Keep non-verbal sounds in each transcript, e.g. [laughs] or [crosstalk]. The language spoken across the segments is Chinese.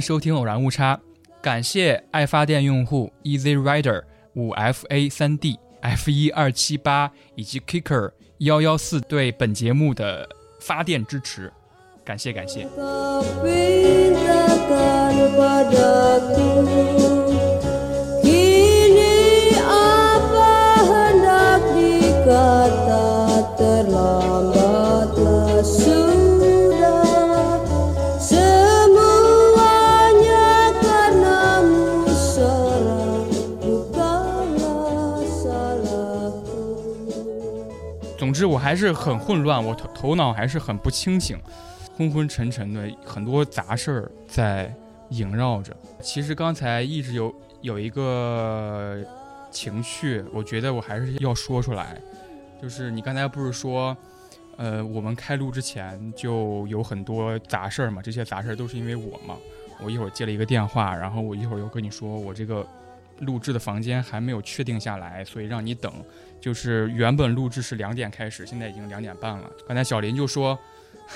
收听偶然误差。感谢爱发电用户 Easy Rider 五 FA 三 D F 一二七八以及 Kicker 幺幺四对本节目的发电支持，感谢感谢。总之，我还是很混乱，我头头脑还是很不清醒，昏昏沉沉的，很多杂事儿在萦绕着。其实刚才一直有有一个情绪，我觉得我还是要说出来，就是你刚才不是说，呃，我们开录之前就有很多杂事儿嘛，这些杂事儿都是因为我嘛。我一会儿接了一个电话，然后我一会儿又跟你说，我这个录制的房间还没有确定下来，所以让你等。就是原本录制是两点开始，现在已经两点半了。刚才小林就说，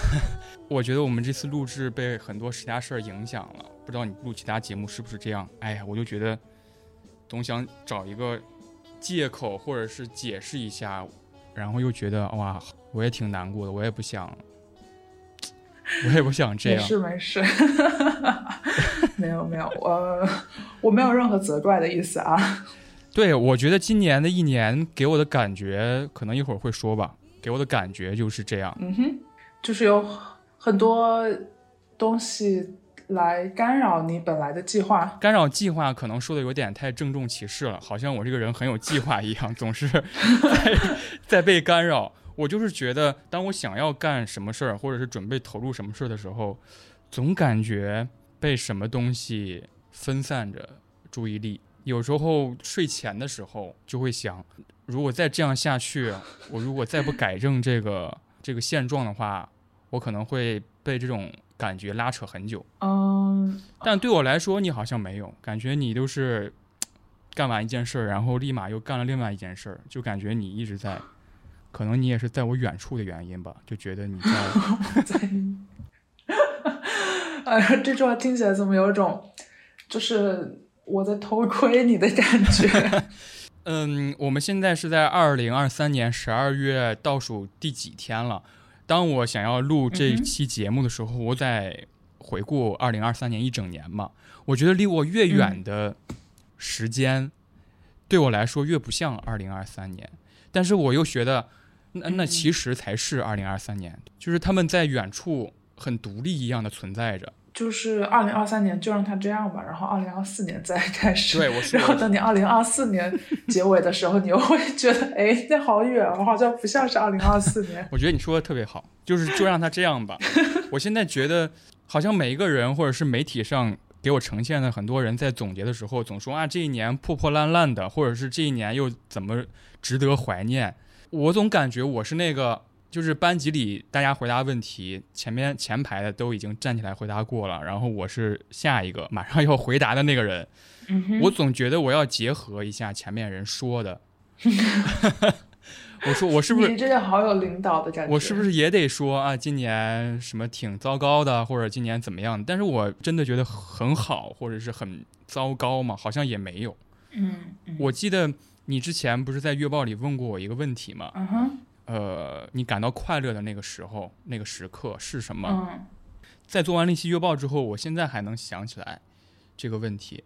[laughs] 我觉得我们这次录制被很多其他事儿影响了，不知道你录其他节目是不是这样？哎呀，我就觉得总想找一个借口或者是解释一下，然后又觉得哇，我也挺难过的，我也不想，[laughs] 我也不想这样没。事没事，没 [laughs] 有没有，我我没有任何责怪的意思啊。对，我觉得今年的一年给我的感觉，可能一会儿会说吧，给我的感觉就是这样。嗯哼，就是有很多东西来干扰你本来的计划。干扰计划可能说的有点太郑重其事了，好像我这个人很有计划一样，总是 [laughs] 在在被干扰。我就是觉得，当我想要干什么事儿，或者是准备投入什么事儿的时候，总感觉被什么东西分散着注意力。有时候睡前的时候就会想，如果再这样下去，我如果再不改正这个这个现状的话，我可能会被这种感觉拉扯很久。嗯，但对我来说，你好像没有，感觉你都是干完一件事儿，然后立马又干了另外一件事儿，就感觉你一直在，可能你也是在我远处的原因吧，就觉得你在，[laughs] 在，[laughs] 哎呀，这句话听起来怎么有一种就是我在偷窥你的感觉？[laughs] 嗯，我们现在是在二零二三年十二月倒数第几天了？当我想要录这期节目的时候，我在回顾二零二三年一整年嘛，我觉得离我越远的时间，对我来说越不像二零二三年，但是我又觉得，那那嗯其实才是二零二三年，就是他们在远处很独立一样的存在着。就是二零二三年就让它这样吧，然后二零二四年再 [laughs] 开始。对我说然后等你二零二四年 [laughs] 结尾的时候，你又会觉得，哎，那好远我，好像不像是二零二四年。我觉得你说的特别好，就是就让它这样吧。[laughs] 我现在觉得，好像每一个人或者是媒体上给我呈现的很多人在总结的时候，总说啊这一年破破烂烂的，或者是这一年又怎么值得怀念。我总感觉我是那个，就是班级里大家回答问题，前面前排的都已经站起来回答过了，然后我是下一个马上要回答的那个人。嗯我总觉得我要结合一下前面人说的。[laughs] 我说我是不是你这个好有领导的感觉？我是不是也得说啊，今年什么挺糟糕的，或者今年怎么样？但是我真的觉得很好，或者是很糟糕嘛？好像也没有。嗯？嗯我记得你之前不是在月报里问过我一个问题吗？嗯哼呃，你感到快乐的那个时候、那个时刻是什么？嗯在做完那期月报之后，我现在还能想起来这个问题。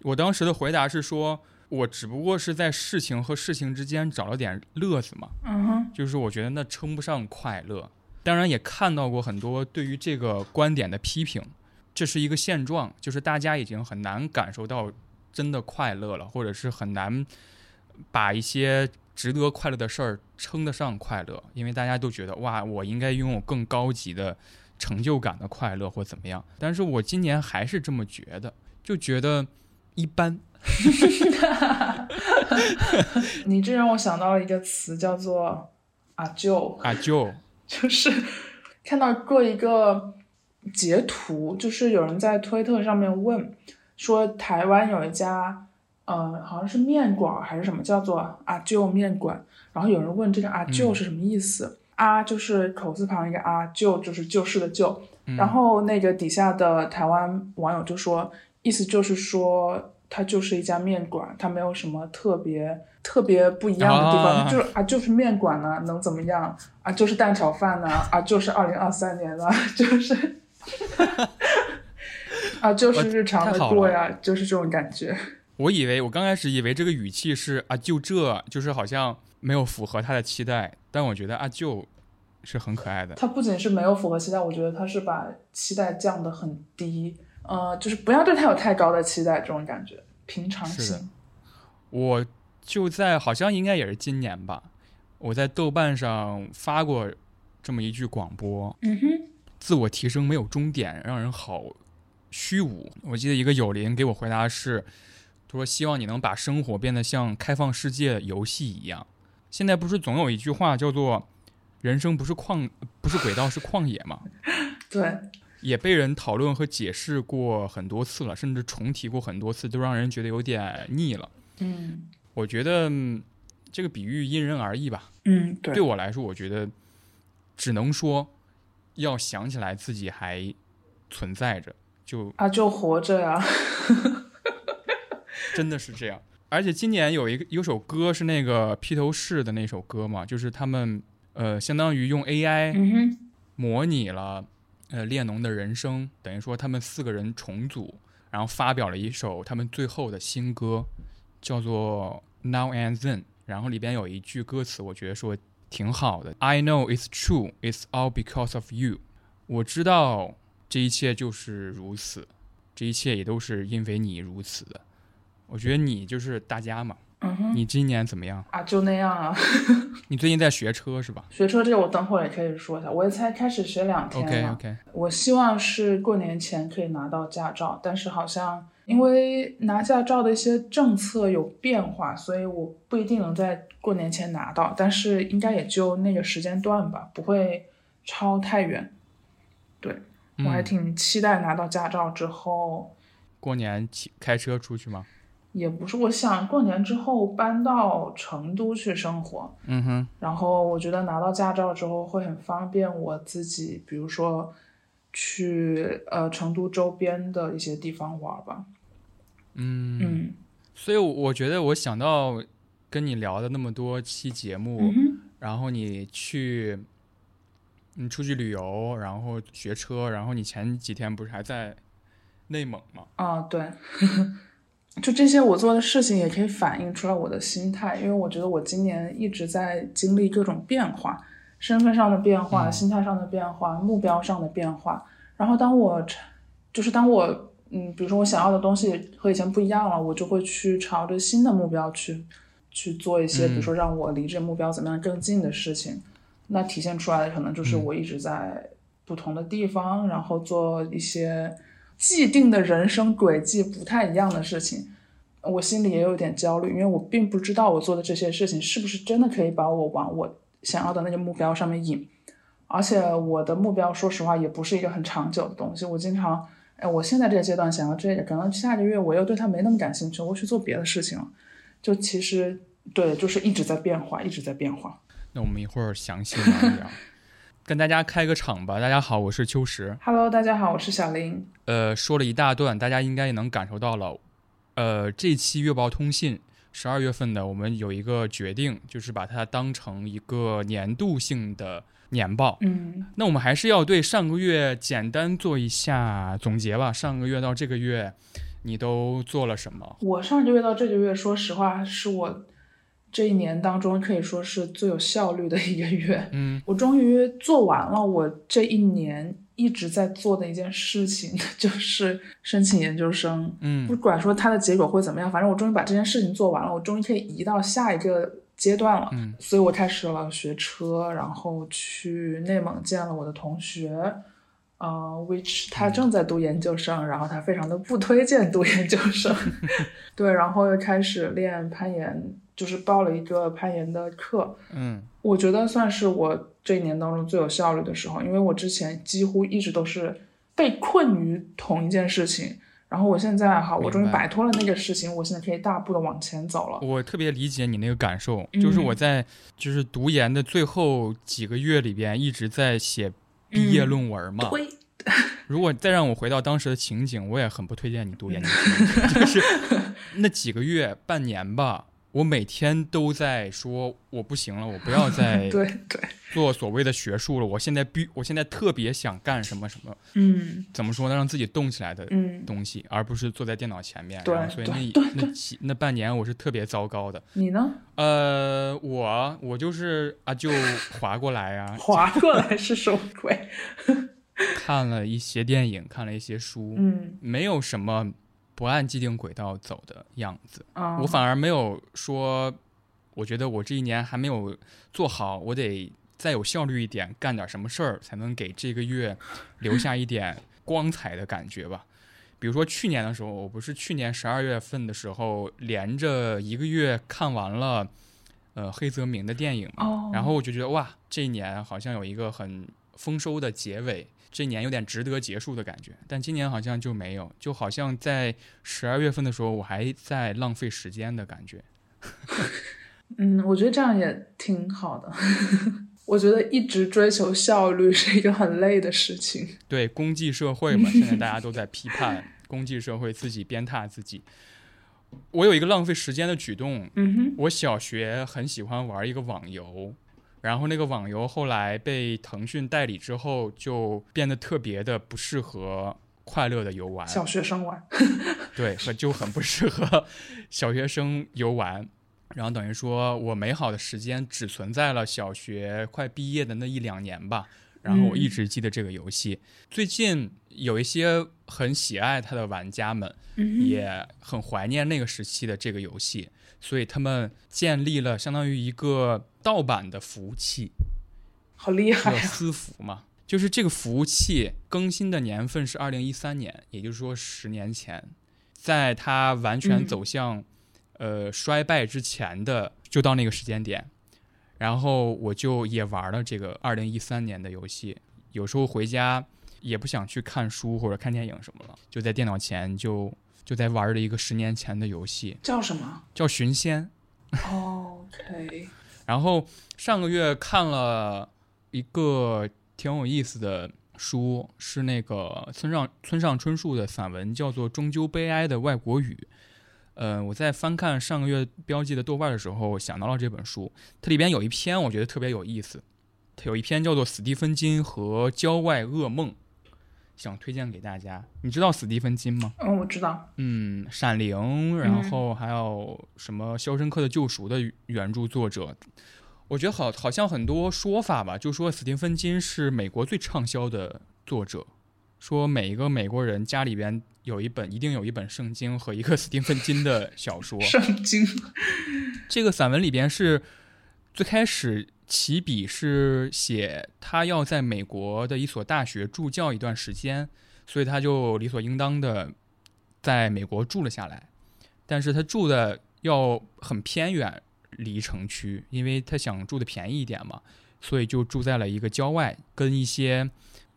我当时的回答是说，我只不过是在事情和事情之间找了点乐子嘛。嗯哼就是我觉得那称不上快乐。当然也看到过很多对于这个观点的批评，这是一个现状，就是大家已经很难感受到真的快乐了，或者是很难把一些值得快乐的事儿称得上快乐，因为大家都觉得哇，我应该拥有更高级的成就感的快乐或怎么样。但是我今年还是这么觉得，就觉得一般。[laughs] 你这让我想到了一个词，叫做“阿舅阿舅”，就是看到过一个截图，就是有人在推特上面问说，台湾有一家，呃，好像是面馆还是什么，叫做阿舅面馆。然后有人问这个阿舅是什么意思，阿就是口字旁一个阿舅就是旧事的旧。然后那个底下的台湾网友就说，意思就是说它就是一家面馆，它没有什么特别特别不一样的地方，啊就是啊就是面馆呢、能怎么样啊？就是蛋炒饭呢、啊？就是二零二三年呢、[laughs] [laughs] 就是啊就是日常的过呀，就是这种感觉。我以为我刚开始以为这个语气是啊，就这就是好像没有符合他的期待，但我觉得啊，就是很可爱的。他不仅是没有符合期待，我觉得他是把期待降得很低，呃，就是不要对他有太高的期待，这种感觉，平常是的心。我就在好像应该也是今年吧，我在豆瓣上发过这么一句广播：嗯哼，自我提升没有终点，让人好虚无。我记得一个友邻给我回答是，他说希望你能把生活变得像开放世界游戏一样。现在不是总有一句话叫做“人生不是旷不是轨道是旷野”吗？[laughs] 对，也被人讨论和解释过很多次了，甚至重提过很多次，都让人觉得有点腻了。嗯我觉得嗯这个比喻因人而异吧。嗯，对对我来说，我觉得只能说要想起来自己还存在着，就啊，就活着呀。真的是这样。而且今年有一个有首歌是那个披头士的那首歌嘛，就是他们呃相当于用 AI 模拟了呃列侬的人生，等于说他们四个人重组，然后发表了一首他们最后的新歌，叫做 Now and Then。然后里边有一句歌词，我觉得说挺好的，I know it's true, it's all because of you。我知道这一切就是如此，这一切也都是因为你如此的。我觉得你就是大家嘛。嗯哼，你今年怎么样？啊，就那样啊。[laughs] 你最近在学车是吧学车这个我等会儿也可以说一下，我也才开始学两天？OK 了。OK，我希望是过年前可以拿到驾照，但是好像因为拿驾照的一些政策有变化，所以我不一定能在过年前拿到，但是应该也就那个时间段吧，不会超太远。对，我还嗯挺期待拿到驾照之后，过年骑开车出去吗？也不是我想过年之后搬到成都去生活，嗯哼。然后我觉得拿到驾照之后会很方便我自己，比如说去呃成都周边的一些地方玩吧。嗯，嗯所以我觉得我想到跟你聊的那么多期节目，嗯然后你去，你出去旅游，然后学车，然后你前几天不是还在内蒙吗？啊对，就这些我做的事情也可以反映出来我的心态，因为我觉得我今年一直在经历各种变化，身份上的变化、嗯心态上的变化、目标上的变化。然后当我就是当我嗯，比如说我想要的东西和以前不一样了，我就会去朝着新的目标去去做一些，比如说让我离这目标怎么样更近的事情。那体现出来的可能就是我一直在不同的地方，然后做一些既定的人生轨迹不太一样的事情。我心里也有点焦虑，因为我并不知道我做的这些事情是不是真的可以把我往我想要的那个目标上面引。而且我的目标，说实话，也不是一个很长久的东西。我经常，哎，我现在这个阶段想要这个，可能下个月我又对它没那么感兴趣，我去做别的事情了。就其实对，就是一直在变化，一直在变化。那我们一会儿详细聊一聊，[laughs] 跟大家开个场吧。大家好，我是秋实。Hello，大家好，我是小林。呃，说了一大段，大家应该也能感受到了。呃，这期月报通信十二月份的，我们有一个决定，就是把它当成一个年度性的年报。嗯那我们还是要对上个月简单做一下总结吧。上个月到这个月，你都做了什么？我上个月到这个月，说实话，是我这一年当中可以说是最有效率的一个月。嗯我终于做完了我这一年一直在做的一件事情，[laughs] 就是申请研究生。嗯不管说它的结果会怎么样，反正我终于把这件事情做完了，我终于可以移到下一个阶段了。嗯所以我开始了学车，然后去内蒙见了我的同学。呃，which 他正在读研究生，然后他非常的不推荐读研究生，[laughs] 对，然后又开始练攀岩，就是报了一个攀岩的课，嗯我觉得算是我这一年当中最有效率的时候，因为我之前几乎一直都是被困于同一件事情，然后我现在哈，我终于摆脱了那个事情，我现在可以大步的往前走了。我特别理解你那个感受，嗯就是我在就是读研的最后几个月里边一直在写毕业论文嘛。对，如果再让我回到当时的情景，我也很不推荐你读研究生，[laughs] 就是那几个月、半年吧，我每天都在说我不行了，我不要再 [laughs] 对对，做所谓的学术了，我现在必，我现在特别想干什么什么，嗯怎么说呢，让自己动起来的嗯，东西，而不是坐在电脑前面。所以对那那几那半年我是特别糟糕的。你呢？呃，我我就是啊，就划过来啊，[laughs] 划过来是什么鬼？[laughs] 看了一些电影，看了一些书，嗯没有什么不按既定轨道走的样子。啊，我反而没有说，我觉得我这一年还没有做好，我得再有效率一点，干点什么事儿，才能给这个月留下一点光彩的感觉吧。[laughs] 比如说去年的时候，我不是去年十二月份的时候，连着一个月看完了呃黑泽明的电影嘛，哦，然后我就觉得哇，这一年好像有一个很丰收的结尾，这年有点值得结束的感觉。但今年好像就没有，就好像在十二月份的时候，我还在浪费时间的感觉。[laughs] 嗯，我觉得这样也挺好的。[laughs] 我觉得一直追求效率是一个很累的事情。对，公济社会嘛，现在大家都在批判 [laughs] 公济社会，自己鞭挞自己。我有一个浪费时间的举动，嗯哼，我小学很喜欢玩一个网游，然后那个网游后来被腾讯代理之后，就变得特别的不适合快乐的游玩，小学生玩。[laughs] 对，很就很不适合 [laughs] 小学生游玩。然后等于说我美好的时间只存在了小学快毕业的那一两年吧。然后我一直记得这个游戏。最近有一些很喜爱它的玩家们，嗯也很怀念那个时期的这个游戏，所以他们建立了相当于一个盗版的服务器，好厉害！私服嘛。就是这个服务器更新的年份是二零一三年，也就是说十年前，在它完全嗯走向、呃衰败之前的，就到那个时间点，然后我就也玩了这个二零一三年的游戏。有时候回家也不想去看书或者看电影什么了，就在电脑前就就在玩了一个十年前的游戏，叫什么叫《寻仙》。？OK，[laughs] 然后上个月看了一个挺有意思的书，是那个村上村上春树的散文，叫做《终究悲哀的外国语》。呃，我在翻看上个月标记的豆瓣的时候，想到了这本书。它里边有一篇我觉得特别有意思，它有一篇叫做《史蒂芬金和郊外噩梦》，想推荐给大家。你知道史蒂芬金吗？嗯，我知道。嗯，《闪灵》，然后还有什么《肖申克的救赎》的原著作者，我觉得好好像很多说法吧，就说斯蒂芬金是美国最畅销的作者，说每一个美国人家里边有一本，一定有一本圣经和一个 [laughs] 斯蒂芬金的小说。圣经。这个散文里边是最开始起笔是写他要在美国的一所大学助教一段时间，所以他就理所应当的在美国住了下来。但是他住的要很偏远，离城区，因为他想住的便宜一点嘛，所以就住在了一个郊外，跟一些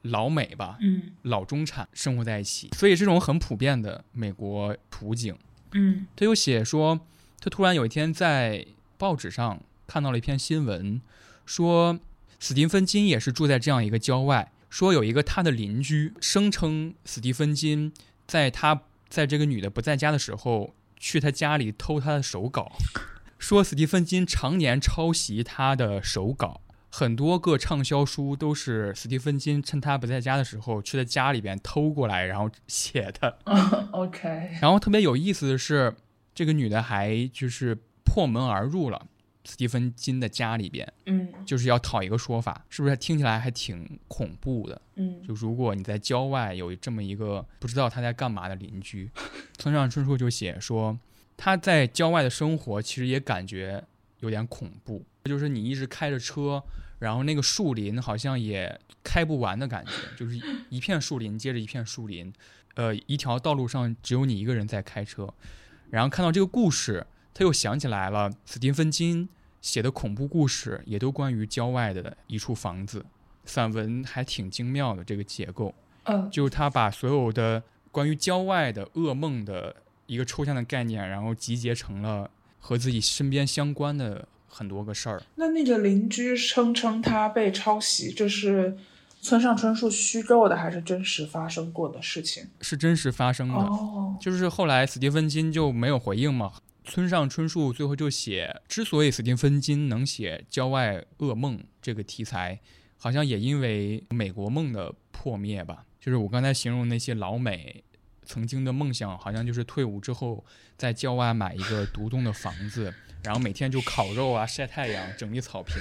老美吧、嗯老中产生活在一起。所以这种很普遍的美国图景。嗯他又写说，他突然有一天在报纸上看到了一篇新闻，说史蒂芬金也是住在这样一个郊外，说有一个他的邻居声称史蒂芬金在他在这个女的不在家的时候去他家里偷他的手稿，说史蒂芬金常年抄袭他的手稿。很多个畅销书都是斯蒂芬金趁他不在家的时候去他家里边偷过来，然后写的。[laughs] OK，然后特别有意思的是，这个女的还就是破门而入了斯蒂芬金的家里边，嗯就是要讨一个说法，是不是听起来还挺恐怖的？嗯就如果你在郊外有这么一个不知道他在干嘛的邻居，村上春树就写说他在郊外的生活其实也感觉有点恐怖，就是你一直开着车，然后那个树林好像也开不完的感觉，就是一片树林接着一片树林，呃，一条道路上只有你一个人在开车，然后看到这个故事，他又想起来了斯蒂芬金写的恐怖故事，也都关于郊外的一处房子。散文还挺精妙的，这个结构。嗯。就是他把所有的关于郊外的噩梦的一个抽象的概念，然后集结成了和自己身边相关的很多个事儿。那那个邻居声称他被抄袭，这是村上春树虚构的还是真实发生过的事情？是真实发生的。哦，就是后来斯蒂芬金就没有回应嘛。村上春树最后就写，之所以斯蒂芬金能写郊外噩梦这个题材，好像也因为美国梦的破灭吧。就是我刚才形容那些老美曾经的梦想，好像就是退伍之后在郊外买一个独栋的房子，然后每天就烤肉啊、晒太阳、整理草坪。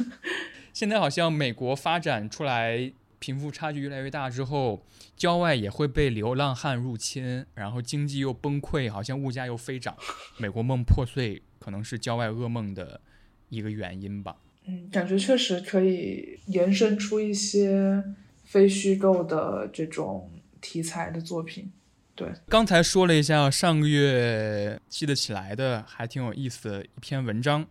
[laughs] 现在好像美国发展出来，贫富差距越来越大之后，郊外也会被流浪汉入侵，然后经济又崩溃，好像物价又飞涨，美国梦破碎，可能是郊外噩梦的一个原因吧。嗯，感觉确实可以延伸出一些非虚构的这种题材的作品。对，刚才说了一下上个月记得起来的，还挺有意思的一篇文章。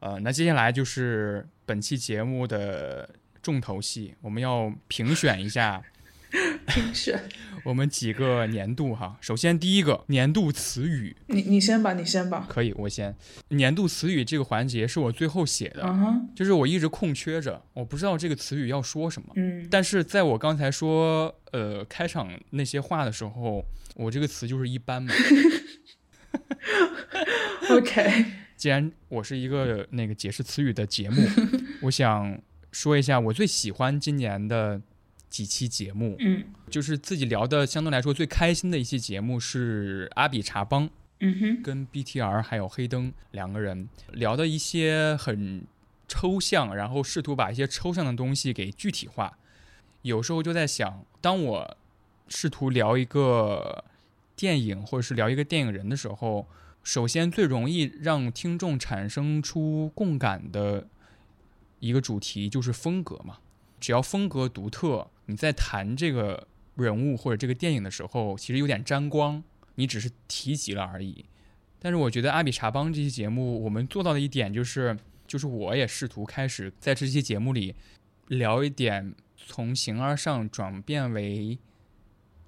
呃，那接下来就是本期节目的重头戏，我们要评选一下 [laughs] 评选，我们几个年度哈。首先第一个年度词语，你你先吧，你先吧。可以，我先。年度词语这个环节是我最后写的，就是我一直空缺着，我不知道这个词语要说什么。嗯，但是在我刚才说呃开场那些话的时候，我这个词就是一般嘛。[laughs] OK，[laughs] 既然我是一个那个解释词语的节目，我想说一下我最喜欢今年的几期节目，嗯就是自己聊的相对来说最开心的一期节目是阿比查邦嗯哼，跟 BTR 还有黑灯两个人聊的一些很抽象，然后试图把一些抽象的东西给具体化。有时候就在想，当我试图聊一个电影或者是聊一个电影人的时候，首先最容易让听众产生出共感的一个主题就是风格嘛。只要风格独特，你在谈这个人物或者这个电影的时候，其实有点沾光，你只是提及了而已。但是我觉得阿比查邦这期节目，我们做到的一点就是，就是我也试图开始在这期节目里聊一点从形而上转变为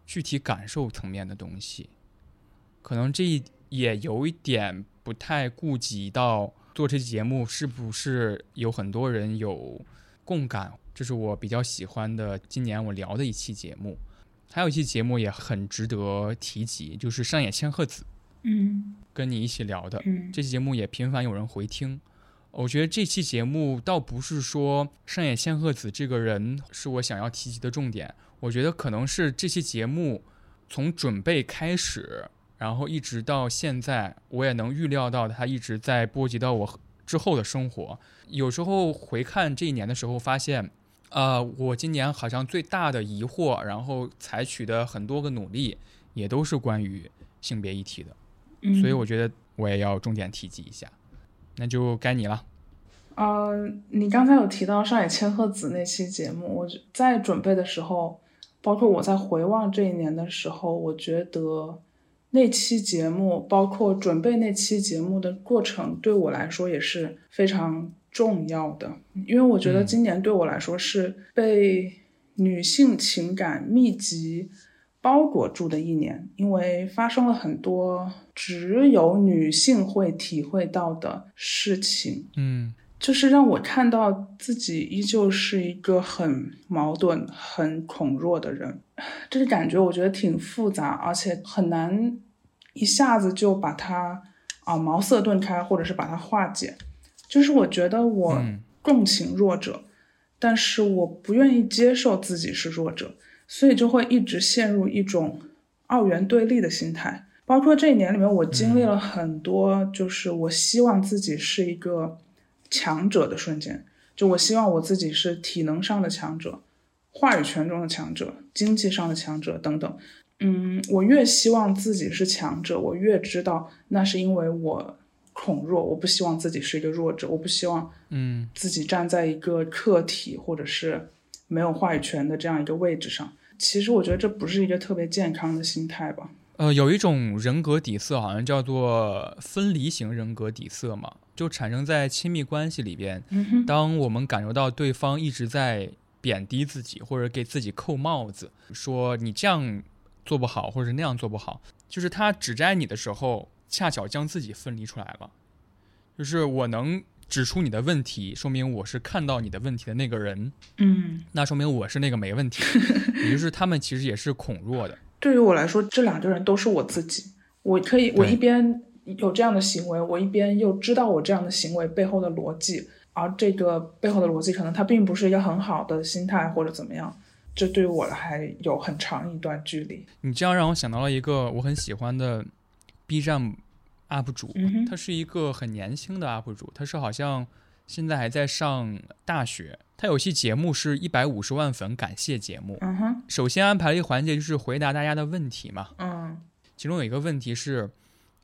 具体感受层面的东西。可能这也有一点不太顾及到做这期节目是不是有很多人有共感，这是我比较喜欢的今年我聊的一期节目。还有一期节目也很值得提及，就是上野千鹤子嗯跟你一起聊的。嗯这期节目也频繁有人回听。我觉得这期节目倒不是说上野千鹤子这个人是我想要提及的重点，我觉得可能是这期节目从准备开始，然后一直到现在，我也能预料到它一直在波及到我之后的生活。有时候回看这一年的时候，发现，呃，我今年好像最大的疑惑，然后采取的很多个努力，也都是关于性别议题的。嗯，所以我觉得我也要重点提及一下。那就该你了。呃，你刚才有提到上野千鹤子那期节目，我在准备的时候，包括我在回望这一年的时候，我觉得那期节目，包括准备那期节目的过程，对我来说也是非常重要的，因为我觉得嗯今年对我来说是被女性情感密集包裹住的一年，因为发生了很多只有女性会体会到的事情。嗯就是让我看到自己依旧是一个很矛盾、很恐弱的人，这个感觉我觉得挺复杂，而且很难一下子就把它啊茅塞顿开，或者是把它化解。就是我觉得我嗯共情弱者，但是我不愿意接受自己是弱者，所以就会一直陷入一种二元对立的心态。包括这一年里面，我经历了很多，就是我希望自己是一个强者的瞬间，就我希望我自己是体能上的强者，话语权中的强者，经济上的强者等等。嗯，我越希望自己是强者，我越知道那是因为我恐弱，我不希望自己是一个弱者，我不希望嗯自己站在一个客体或者是没有话语权的这样一个位置上。其实我觉得这不是一个特别健康的心态吧。呃，有一种人格底色，好像叫做分离型人格底色嘛，就产生在亲密关系里边。嗯，当我们感受到对方一直在贬低自己，或者给自己扣帽子，说你这样做不好，或者是那样做不好，就是他指摘你的时候，恰巧将自己分离出来了。就是我能指出你的问题，说明我是看到你的问题的那个人，嗯，那说明我是那个没问题。[laughs] 也就是他们其实也是恐弱的。对于我来说，这两个人都是我自己。我可以，我一边有这样的行为，我一边又知道我这样的行为背后的逻辑，而这个背后的逻辑可能它并不是一个很好的心态或者怎么样，这对于我还有很长一段距离。你这样让我想到了一个我很喜欢的 B 站 UP 主，嗯，他是一个很年轻的 UP 主，他是好像现在还在上大学。他有期节目是一百五十万粉感谢节目，嗯，首先安排了一个环节就是回答大家的问题嘛。嗯其中有一个问题是，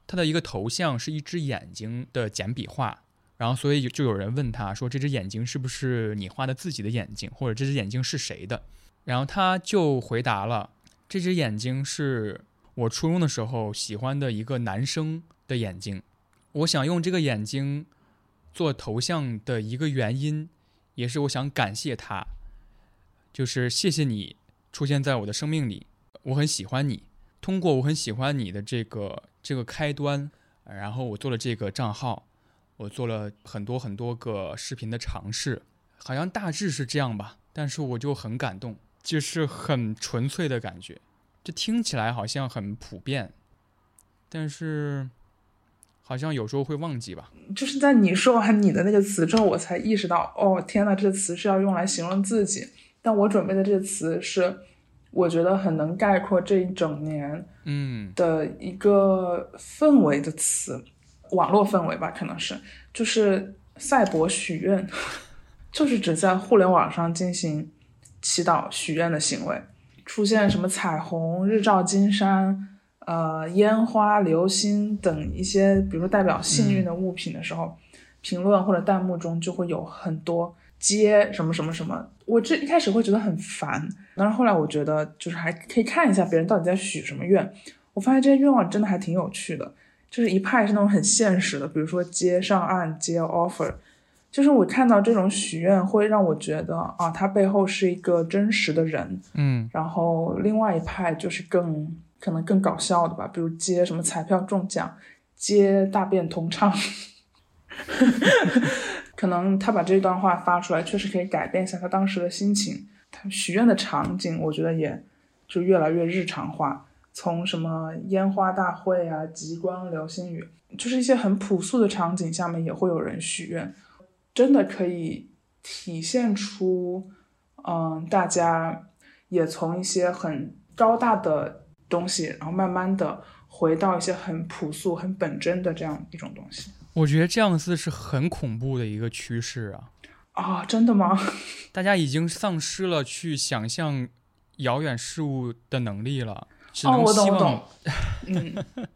他的一个头像是一只眼睛的简笔画，然后所以就有人问他说：“这只眼睛是不是你画的自己的眼睛，或者这只眼睛是谁的？”然后他就回答了：“这只眼睛是我初中的时候喜欢的一个男生的眼睛，我想用这个眼睛做头像的一个原因，也是我想感谢他，就是谢谢你出现在我的生命里，我很喜欢你。”通过我很喜欢你的这个这个开端，然后我做了这个账号，我做了很多很多个视频的尝试，好像大致是这样吧。但是我就很感动，就是很纯粹的感觉。这听起来好像很普遍，但是好像有时候会忘记吧。就是在你说完你的那个词之后，我才意识到，哦，天呐，这个词是要用来形容自己。但我准备的这个词是，我觉得很能概括这一整年嗯的一个氛围的词，网络氛围吧，可能是，就是赛博许愿，[laughs] 就是指在互联网上进行祈祷许愿的行为，出现什么彩虹、日照金山、呃烟花、流星等一些，比如说代表幸运的物品的时候，评论或者弹幕中就会有很多接什么什么什么。我这一开始会觉得很烦，但是后来我觉得就是还可以看一下别人到底在许什么愿。我发现这些愿望真的还挺有趣的，就是一派是那种很现实的，比如说接上岸、接 offer。就是我看到这种许愿，会让我觉得啊，他背后是一个真实的人，嗯然后另外一派就是更可能更搞笑的吧，比如接什么彩票中奖，接大便通畅。[laughs] 可能他把这段话发出来，确实可以改变一下他当时的心情。他许愿的场景，我觉得也就越来越日常化，从什么烟花大会啊、极光、流星雨，就是一些很朴素的场景下面也会有人许愿，真的可以体现出，嗯，大家也从一些很高大的东西，然后慢慢的回到一些很朴素、很本真的这样一种东西。我觉得这样子是很恐怖的一个趋势啊！啊、真的吗？[laughs] 大家已经丧失了去想象遥远事物的能力了，只哦，能我懂，希望我懂。嗯，[laughs]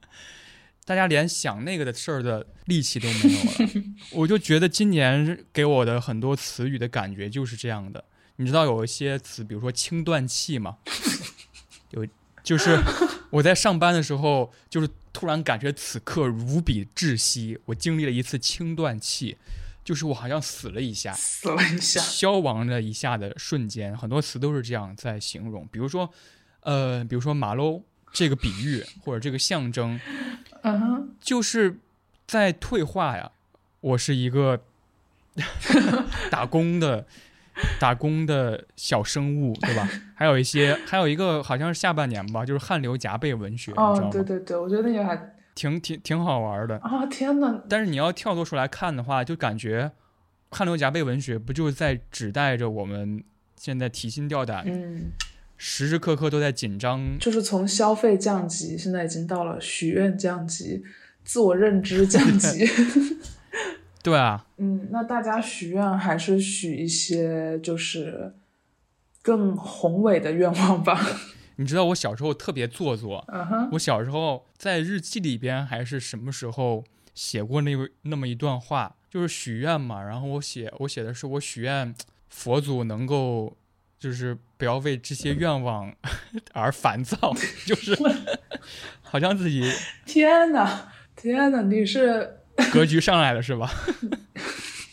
大家连想那个的事儿的力气都没有了。[laughs] 我就觉得今年给我的很多词语的感觉就是这样的。你知道有一些词，比如说轻断气吗？[laughs] 有，就是我在上班的时候，就是突然感觉此刻无比窒息，我经历了一次轻断气，就是我好像死了一下，死了一下。消亡了一下的瞬间，很多词都是这样在形容。比如说，呃，比如说马喽这个比喻或者这个象征，[laughs] 嗯，就是在退化呀。我是一个 [laughs] 打工的打工的小生物，对吧？还有一些，还有一个好像是下半年吧，就是汗流浃背文学，你知道哦，吗？对对对，我觉得那个还挺挺挺好玩的。啊，天呐，但是你要跳脱出来看的话，就感觉汗流浃背文学不就是在指代着我们现在提心吊胆，嗯，时时刻刻都在紧张。就是从消费降级，现在已经到了许愿降级、自我认知降级。[laughs] 对啊，嗯，那大家许愿还是许一些就是更宏伟的愿望吧。你知道我小时候特别做作，我小时候在日记里边还是什么时候写过那么那么一段话，就是许愿嘛。然后我写我写的是我许愿佛祖能够就是不要为这些愿望 [laughs] 而烦躁，[laughs] 就是 [laughs] 好像自己天呐，天呐，你是格局上来了是吧？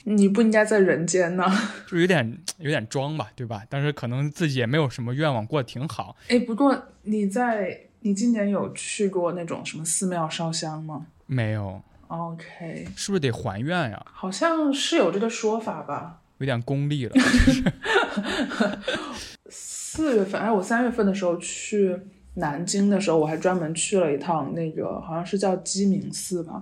你不应该在人间呢。就有点有点装吧，对吧？但是可能自己也没有什么愿望，过得挺好。哎，不过你在你今年有去过那种什么寺庙烧香吗没有，？OK，是不是得还愿呀？好像是有这个说法吧。有点功利了。四月份，哎，我三月份的时候去南京的时候，我还专门去了一趟那个好像是叫鸡鸣寺吧。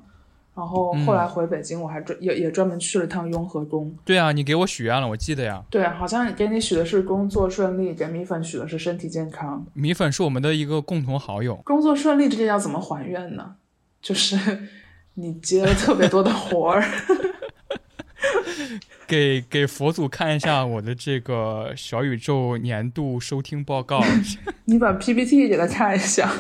然后后来回北京，我还专也也专门去了趟雍和宫。对啊，你给我许愿了，我记得呀。对，好像给你许的是工作顺利，给米粉许的是身体健康。米粉是我们的一个共同好友，工作顺利这个要怎么还愿呢？就是 [laughs] 你接了特别多的活儿，[laughs] 给给佛祖看一下我的这个小宇宙年度收听报告。[laughs] 你把 PPT 给他看一下。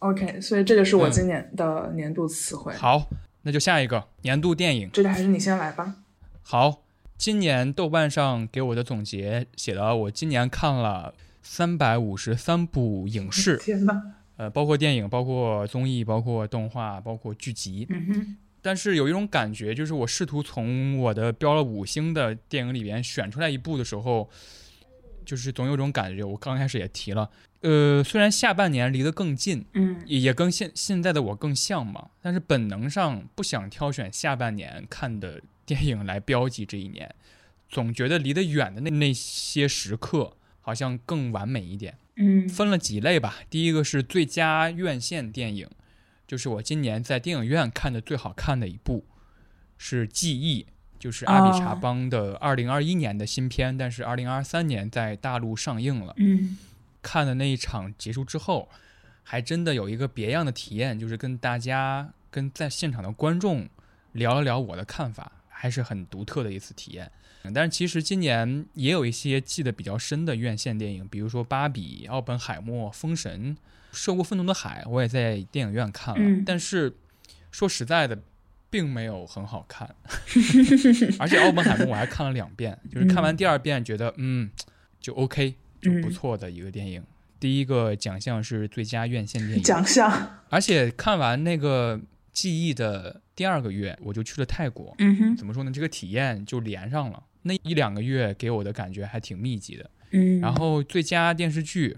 OK，所以这就是我嗯今年的年度词汇。好，那就下一个年度电影。这个还是你先来吧。好，今年豆瓣上给我的总结写了，我今年看了三百五十三部影视，[laughs] 天哪，呃，包括电影，包括综艺，包括动画，包括剧集。嗯哼，但是有一种感觉，就是我试图从我的标了五星的电影里边选出来一部的时候，就是总有种感觉。我刚开始也提了，呃，虽然下半年离得更近，嗯也也跟现现在的我更像嘛，但是本能上不想挑选下半年看的电影来标记这一年，总觉得离得远的那那些时刻好像更完美一点。嗯分了几类吧，第一个是最佳院线电影，就是我今年在电影院看的最好看的一部是《记忆》，就是阿比查哦邦的二零二一年的新片，但是二零二三年在大陆上映了。嗯看的那一场结束之后，还真的有一个别样的体验，就是跟大家、跟在现场的观众聊了聊我的看法，还是很独特的一次体验。但是其实今年也有一些记得比较深的院线电影，比如说《芭比》《奥本海默》《封神》《涉过愤怒的海》，我也在电影院看了。嗯但是说实在的，并没有很好看，[laughs] 而且《奥本海默》我还看了两遍，就是看完第二遍觉得嗯就 OK，就不错的一个电影。第一个奖项是最佳院线电影，奖项，[laughs] 而且看完那个记忆的第二个月，我就去了泰国。嗯哼，怎么说呢？这个体验就连上了。那一两个月给我的感觉还挺密集的。嗯，然后最佳电视剧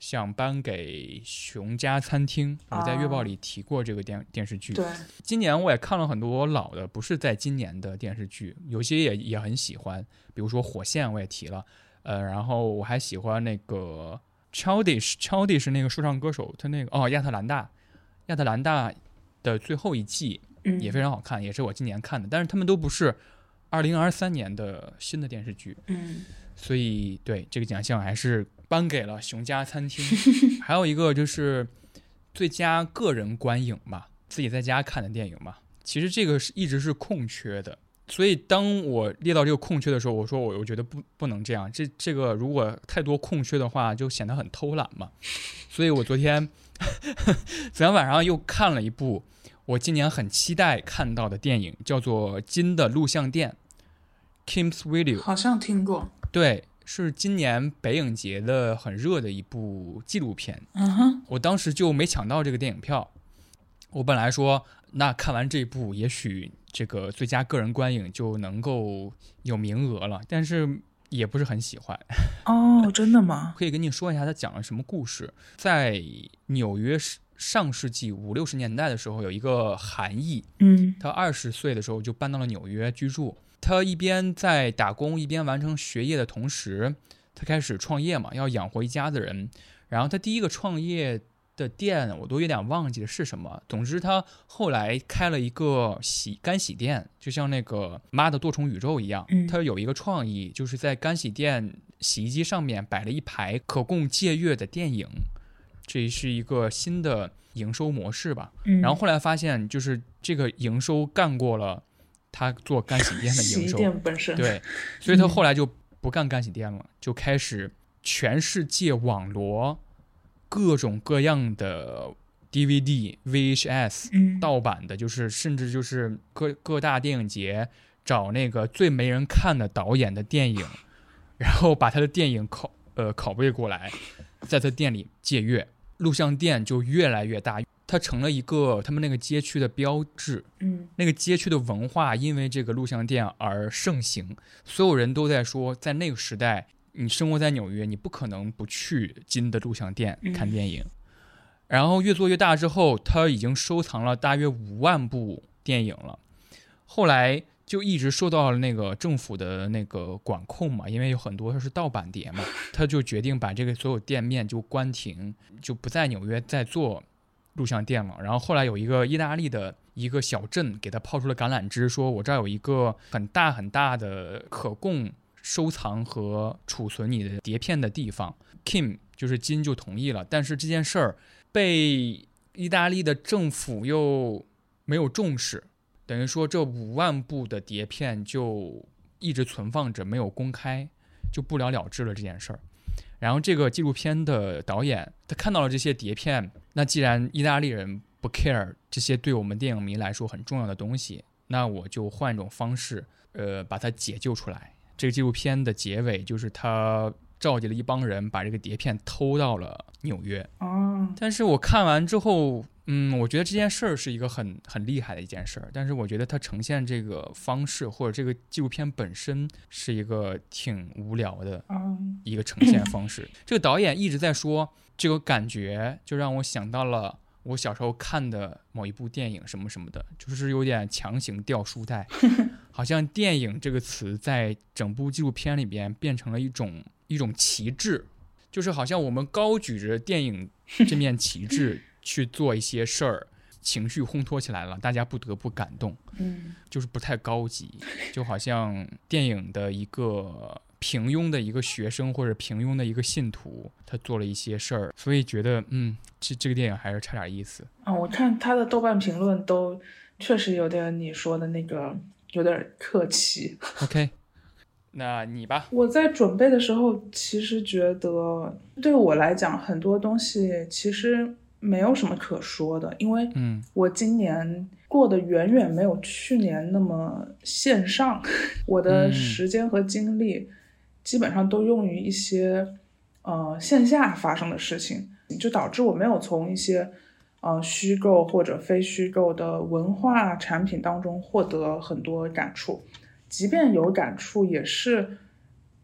想颁给《熊家餐厅》，我在月报里提过这个电电视剧。对，今年我也看了很多老的，不是在今年的电视剧，有些也也很喜欢，比如说《火线》我也提了，呃，然后我还喜欢那个 Childish，Childish 那个说唱歌手，他那个哦亚特兰大，亚特兰大的最后一季嗯也非常好看，也是我今年看的，但是他们都不是二零二三年的新的电视剧，嗯。所以对这个奖项还是颁给了熊家餐厅。[laughs] 还有一个就是最佳个人观影嘛，自己在家看的电影嘛。其实这个是一直是空缺的，所以当我列到这个空缺的时候，我说我我觉得不不能这样，这这个如果太多空缺的话，就显得很偷懒嘛。所以我昨天昨天晚上又看了一部我今年很期待看到的电影，叫做《金的录像店》（Kim's Video）。好像听过，对，是今年北影节的很热的一部纪录片。嗯哼，我当时就没抢到这个电影票。我本来说，那看完这部，也许这个最佳个人观影就能够有名额了，但是也不是很喜欢。[laughs] 哦，真的吗？可以跟你说一下他讲了什么故事。在纽约上世纪五六十年代的时候，有一个韩裔，嗯他二十岁的时候就搬到了纽约居住。他一边在打工，一边完成学业的同时，他开始创业嘛，要养活一家子人。然后他第一个创业的店，我都有点忘记了是什么。总之，他后来开了一个洗干洗店，就像那个妈的多重宇宙一样。嗯他有一个创意，就是在干洗店洗衣机上面摆了一排可供借阅的电影，这是一个新的营收模式吧。嗯，然后后来发现，就是这个营收干过了他做干洗店的营 [laughs] 收，店本身，对，所以他后来就不干干洗店了，就开始全世界网罗各种各样的 DVD、VHS 嗯，盗版的，就是甚至就是各各大电影节找那个最没人看的导演的电影，然后把他的电影拷呃拷贝过来，在他店里借阅，录像店就越来越大。它成了一个他们那个街区的标志。嗯那个街区的文化因为这个录像店而盛行，所有人都在说，在那个时代，你生活在纽约，你不可能不去金的录像店嗯看电影。然后越做越大之后，他已经收藏了大约五万部电影了。后来就一直受到了那个政府的那个管控嘛，因为有很多它是盗版碟嘛，他就决定把这个所有店面就关停，就不在纽约再做录像店了。然后后来有一个意大利的一个小镇给他抛出了橄榄枝，说我这儿有一个很大很大的可供收藏和储存你的碟片的地方。Kim 就是金就同意了，但是这件事儿被意大利的政府又没有重视，等于说这五万部的碟片就一直存放着，没有公开，就不了了之了这件事儿。然后这个纪录片的导演他看到了这些碟片，那既然意大利人不 care 这些对我们电影迷来说很重要的东西，那我就换一种方式，呃，把它解救出来。这个纪录片的结尾就是他召集了一帮人，把这个碟片偷到了纽约。哦，但是我看完之后，嗯，我觉得这件事儿是一个很很厉害的一件事儿，但是我觉得它呈现这个方式或者这个纪录片本身是一个挺无聊的嗯一个呈现方式。这个导演一直在说这个感觉，就让我想到了我小时候看的某一部电影什么什么的，就是有点强行掉书袋，[laughs] 好像电影这个词在整部纪录片里边变成了一种一种旗帜，就是好像我们高举着电影这面旗帜去做一些事儿。情绪烘托起来了，大家不得不感动。嗯就是不太高级，[laughs] 就好像电影的一个平庸的一个学生或者平庸的一个信徒，他做了一些事儿，所以觉得嗯，这这个电影还是差点意思。啊，我看他的豆瓣评论都确实有点你说的那个有点客气。[laughs] OK，那你吧，我在准备的时候，其实觉得对我来讲，很多东西其实没有什么可说的，因为嗯。我今年过得远远没有去年那么线上，我的嗯。时间和精力基本上都用于一些呃线下发生的事情，就导致我没有从一些呃虚构或者非虚构的文化产品当中获得很多感触，即便有感触，也是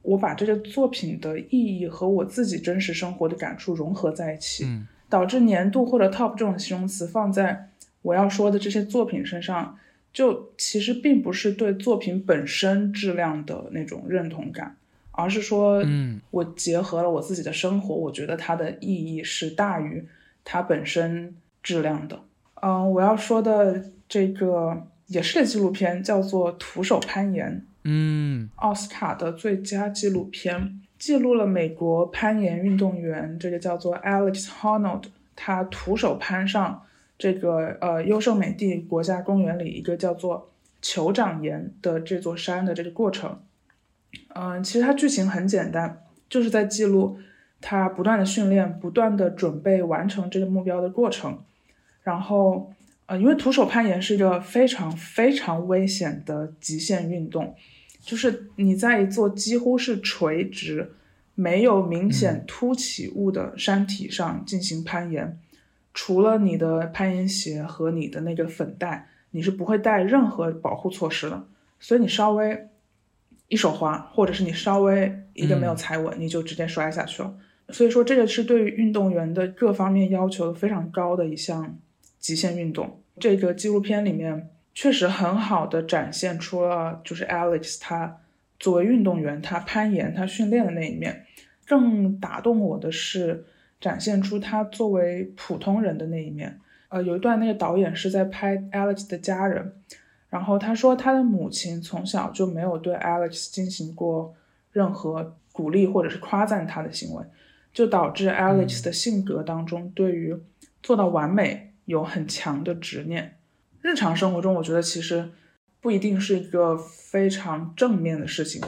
我把这个作品的意义和我自己真实生活的感触融合在一起。嗯导致年度或者 top 这种形容词放在我要说的这些作品身上，就其实并不是对作品本身质量的那种认同感，而是说，嗯我结合了我自己的生活，我觉得它的意义是大于它本身质量的。嗯，我要说的这个也是个纪录片，叫做《徒手攀岩》。嗯奥斯卡的最佳纪录片，记录了美国攀岩运动员，这个叫做 Alex Honnold，他徒手攀上这个呃优胜美地国家公园里一个叫做酋长岩的这座山的这个过程。嗯、其实它剧情很简单，就是在记录他不断的训练、不断的准备完成这个目标的过程。然后，呃，因为徒手攀岩是一个非常非常危险的极限运动，就是你在一座几乎是垂直、没有明显凸起物的山体上进行攀岩，除了你的攀岩鞋和你的那个粉袋，你是不会带任何保护措施的。所以你稍微一手滑，或者是你稍微一个没有踩稳，你就直接摔下去了。所以说，这个是对于运动员的各方面要求非常高的一项极限运动。这个纪录片里面确实很好的展现出了，就是 Alex 他作为运动员，他攀岩、他训练的那一面。更打动我的是，展现出他作为普通人的那一面。呃，有一段那个导演是在拍 Alex 的家人，然后他说他的母亲从小就没有对 Alex 进行过任何鼓励或者是夸赞他的行为，就导致 Alex 的性格当中对于做到完美有很强的执念。日常生活中，我觉得其实不一定是一个非常正面的事情，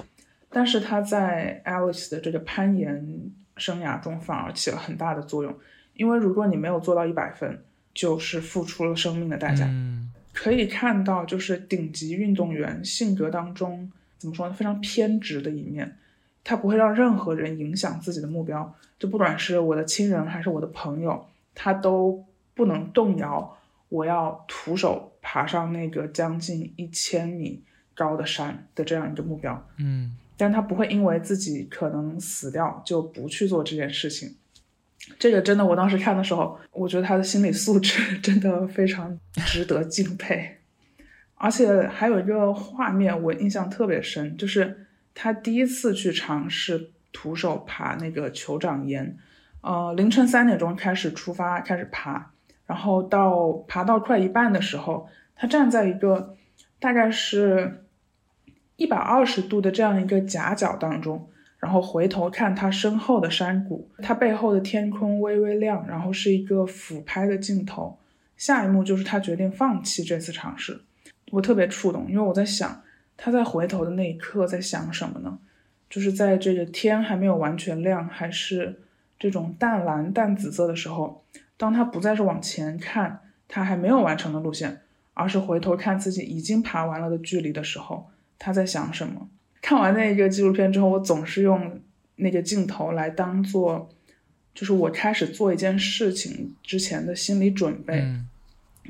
但是他在 Alex 的这个攀岩生涯中反而起了很大的作用。因为如果你没有做到一百分，就是付出了生命的代价。嗯可以看到，就是顶级运动员性格当中怎么说呢，非常偏执的一面。他不会让任何人影响自己的目标，就不管是我的亲人还是我的朋友，他都不能动摇我要徒手爬上那个将近一千米高的山的这样一个目标。嗯但他不会因为自己可能死掉就不去做这件事情。这个真的，我当时看的时候，我觉得他的心理素质 [laughs] 真的非常值得敬佩。而且还有一个画面我印象特别深，就是他第一次去尝试徒手爬那个酋长岩，呃，凌晨三点钟开始出发，开始爬，然后到爬到快一半的时候，他站在一个大概是一百二十度的这样一个夹角当中，然后回头看他身后的山谷，他背后的天空微微亮，然后是一个俯拍的镜头。下一幕就是他决定放弃这次尝试，我特别触动，因为我在想他在回头的那一刻在想什么呢？就是在这个天还没有完全亮，还是这种淡蓝、淡紫色的时候，当他不再是往前看他还没有完成的路线，而是回头看自己已经爬完了的距离的时候，他在想什么？看完那个纪录片之后，我总是用那个镜头来当做，就是我开始做一件事情之前的心理准备。嗯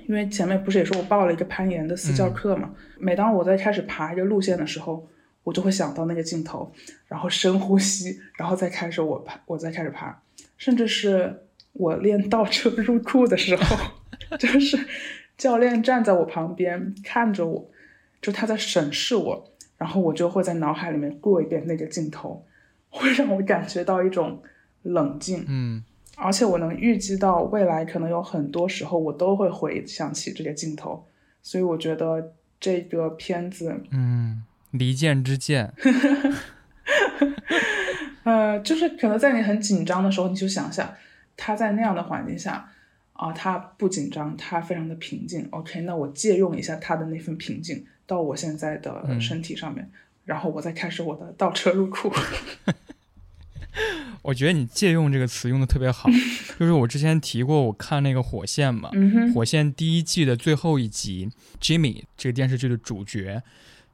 因为前面不是也说我报了一个攀岩的私教课嘛，每当我在开始爬一个路线的时候，我就会想到那个镜头，然后深呼吸，然后再开始我爬，我再开始爬，甚至是我练倒车 [laughs] 入库的时候，就是教练站在我旁边看着我，就他在审视我，然后我就会在脑海里面过一遍那个镜头，会让我感觉到一种冷静，嗯。而且我能预计到未来可能有很多时候我都会回想起这个镜头，所以我觉得这个片子，嗯，离间之剑，[laughs] 呃，就是可能在你很紧张的时候，你就想想他在那样的环境下，啊、他不紧张，他非常的平静。OK，那我借用一下他的那份平静到我现在的嗯身体上面，然后我再开始我的倒车入库。[laughs] 我觉得你借用这个词用的特别好，[laughs] 就是我之前提过，我看那个《火线》嘛，嗯，火线》第一季的最后一集，Jimmy 这个电视剧的主角，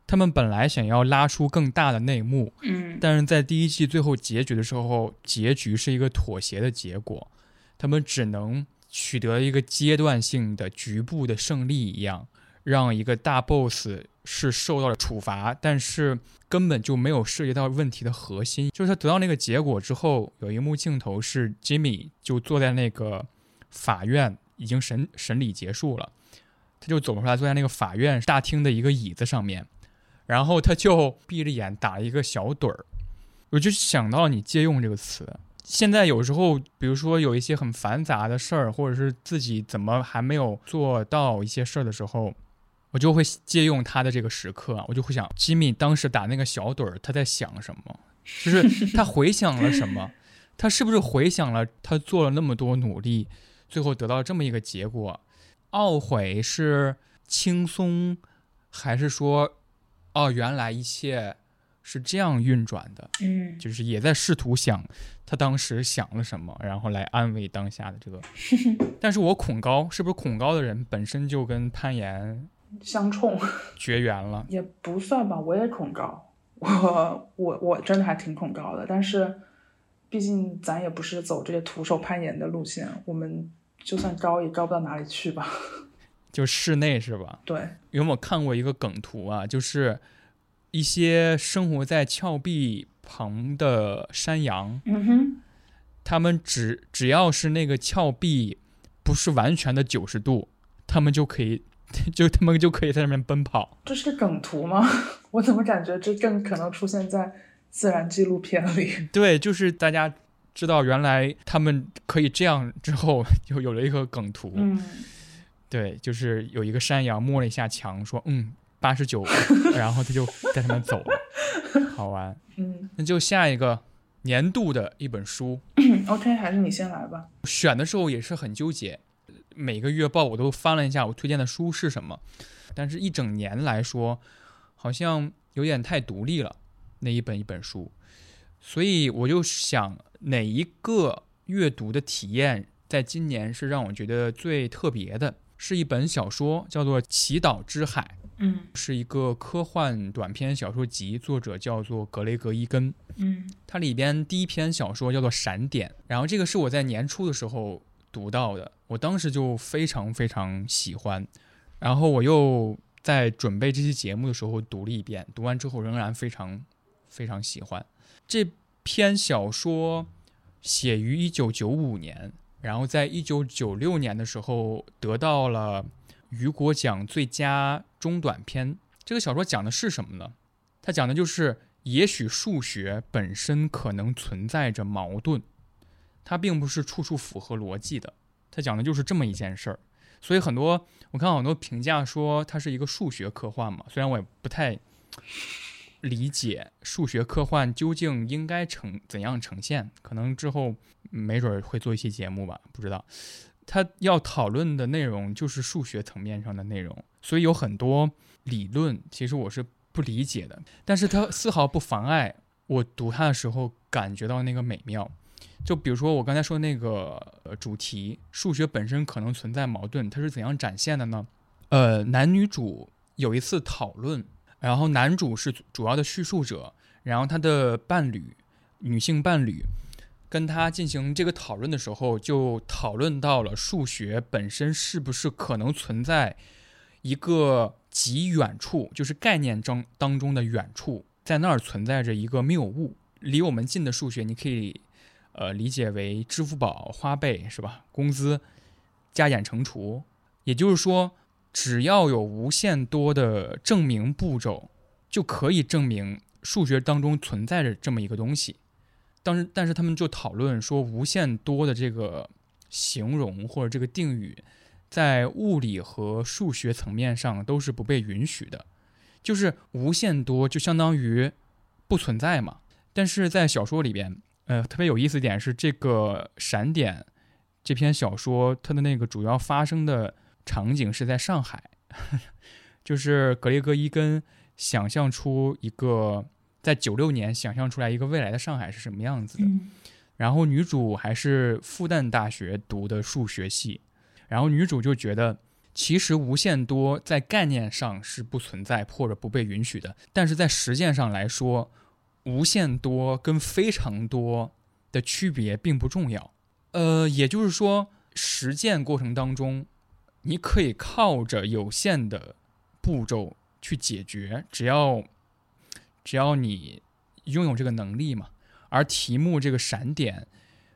他们本来想要拉出更大的内幕，嗯但是在第一季最后结局的时候，结局是一个妥协的结果，他们只能取得一个阶段性的局部的胜利一样，让一个大 boss 是受到了处罚，但是根本就没有涉及到问题的核心。就是他得到那个结果之后，有一幕镜头是 Jimmy 就坐在那个法院，已经审审理结束了，他就走出来，坐在那个法院大厅的一个椅子上面。然后他就闭着眼打了一个小盹儿，我就想到你借用这个词。现在有时候，比如说有一些很繁杂的事儿，或者是自己怎么还没有做到一些事儿的时候，我就会借用他的这个时刻，我就会想，吉米当时打那个小盹儿，他在想什么？就是他回想了什么？[laughs] 他是不是回想了他做了那么多努力，最后得到这么一个结果？懊悔是轻松，还是说，哦，原来一切是这样运转的？嗯就是也在试图想他当时想了什么，然后来安慰当下的这个。[laughs] 但是我恐高，是不是恐高的人本身就跟攀岩相冲绝缘了？[laughs] 也不算吧，我也恐高，我我我真的还挺恐高的，但是毕竟咱也不是走这些徒手攀岩的路线，我们就算高也高不到哪里去吧。就室内是吧？对，有没有看过一个梗图啊？就是一些生活在峭壁旁的山羊，嗯哼，他们只只要是那个峭壁不是完全的九十度，他们就可以，[laughs] 就他们就可以在上面奔跑。这是个梗图吗？[laughs] 我怎么感觉这更可能出现在自然纪录片里？对，就是大家知道原来他们可以这样之后，就有了一个梗图。嗯，对，就是有一个山羊摸了一下墙，说：“嗯，八十九。[laughs] ”然后他就带他们走了，好玩。嗯那就下一个年度的一本书，，[clears throat] OK，还是你先来吧。选的时候也是很纠结。每个月报我都翻了一下，我推荐的书是什么，但是一整年来说，好像有点太独立了，那一本一本书，所以我就想哪一个阅读的体验，在今年是让我觉得最特别的，是一本小说，叫做《祈祷之海》，嗯。是一个科幻短篇小说集，作者叫做格雷格伊根。嗯。它里边第一篇小说叫做《闪点》，然后这个是我在年初的时候读到的，我当时就非常非常喜欢，然后我又在准备这期节目的时候读了一遍，读完之后仍然非常非常喜欢。这篇小说，写于一九九五年，然后在一九九六年的时候得到了雨果奖最佳中短篇。这个小说讲的是什么呢？它讲的就是，也许数学本身可能存在着矛盾，它并不是处处符合逻辑的。它讲的就是这么一件事儿。所以很多我看很多评价说它是一个数学科幻嘛，虽然我也不太理解数学科幻究竟应该呈怎样呈现，可能之后没准会做一期节目吧，不知道。他要讨论的内容就是数学层面上的内容，所以有很多理论其实我是不理解的，但是它丝毫不妨碍我读它的时候感觉到那个美妙。就比如说我刚才说那个主题，数学本身可能存在矛盾，它是怎样展现的呢？呃，男女主有一次讨论，然后男主是主要的叙述者，然后他的伴侣，女性伴侣，跟他进行这个讨论的时候，就讨论到了数学本身是不是可能存在一个极远处，就是概念中当中的远处，在那儿存在着一个谬误。离我们近的数学，你可以呃理解为支付宝、花呗是吧？工资加减乘除，也就是说，只要有无限多的证明步骤，就可以证明数学当中存在着这么一个东西。当时，但是他们就讨论说，无限多的这个形容或者这个定语，在物理和数学层面上都是不被允许的，就是无限多就相当于不存在嘛。但是在小说里边，呃，特别有意思一点是，这个闪点这篇小说它的那个主要发生的场景是在上海，[laughs] 就是格雷戈伊根想象出一个在九六年想象出来一个未来的上海是什么样子的。嗯然后女主还是复旦大学读的数学系，然后女主就觉得，其实无限多在概念上是不存在或者不被允许的，但是在实践上来说，无限多跟非常多的区别并不重要。呃，也就是说，实践过程当中，你可以靠着有限的步骤去解决，只要只要你拥有这个能力嘛。而题目这个闪点，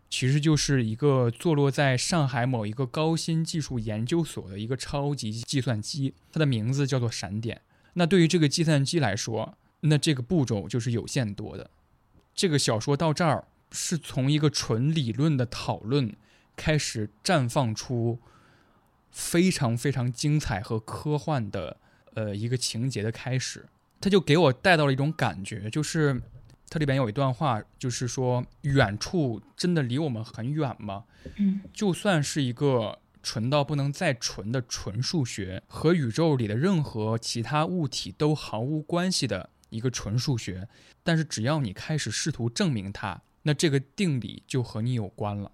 其实就是一个坐落在上海某一个高新技术研究所的一个超级计算机，它的名字叫做闪点。那对于这个计算机来说，那这个步骤就是有限多的。这个小说到这儿是从一个纯理论的讨论开始绽放出非常非常精彩和科幻的呃一个情节的开始，它就给我带到了一种感觉，就是。它里边有一段话，就是说，远处真的离我们很远吗？嗯就算是一个纯到不能再纯的纯数学，和宇宙里的任何其他物体都毫无关系的一个纯数学，但是只要你开始试图证明它，那这个定理就和你有关了。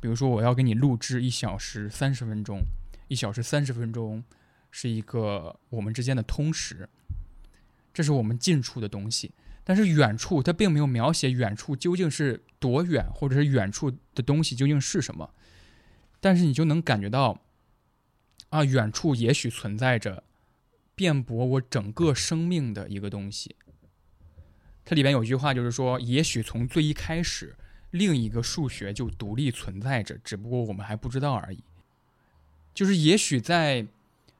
比如说，我要给你录制一小时三十分钟，一小时三十分钟是一个我们之间的通识，这是我们近处的东西。但是远处它并没有描写远处究竟是多远，或者是远处的东西究竟是什么，但是你就能感觉到，啊，远处也许存在着辩驳我整个生命的一个东西。它里边有一句话就是说，也许从最一开始，另一个数学就独立存在着，只不过我们还不知道而已。就是也许在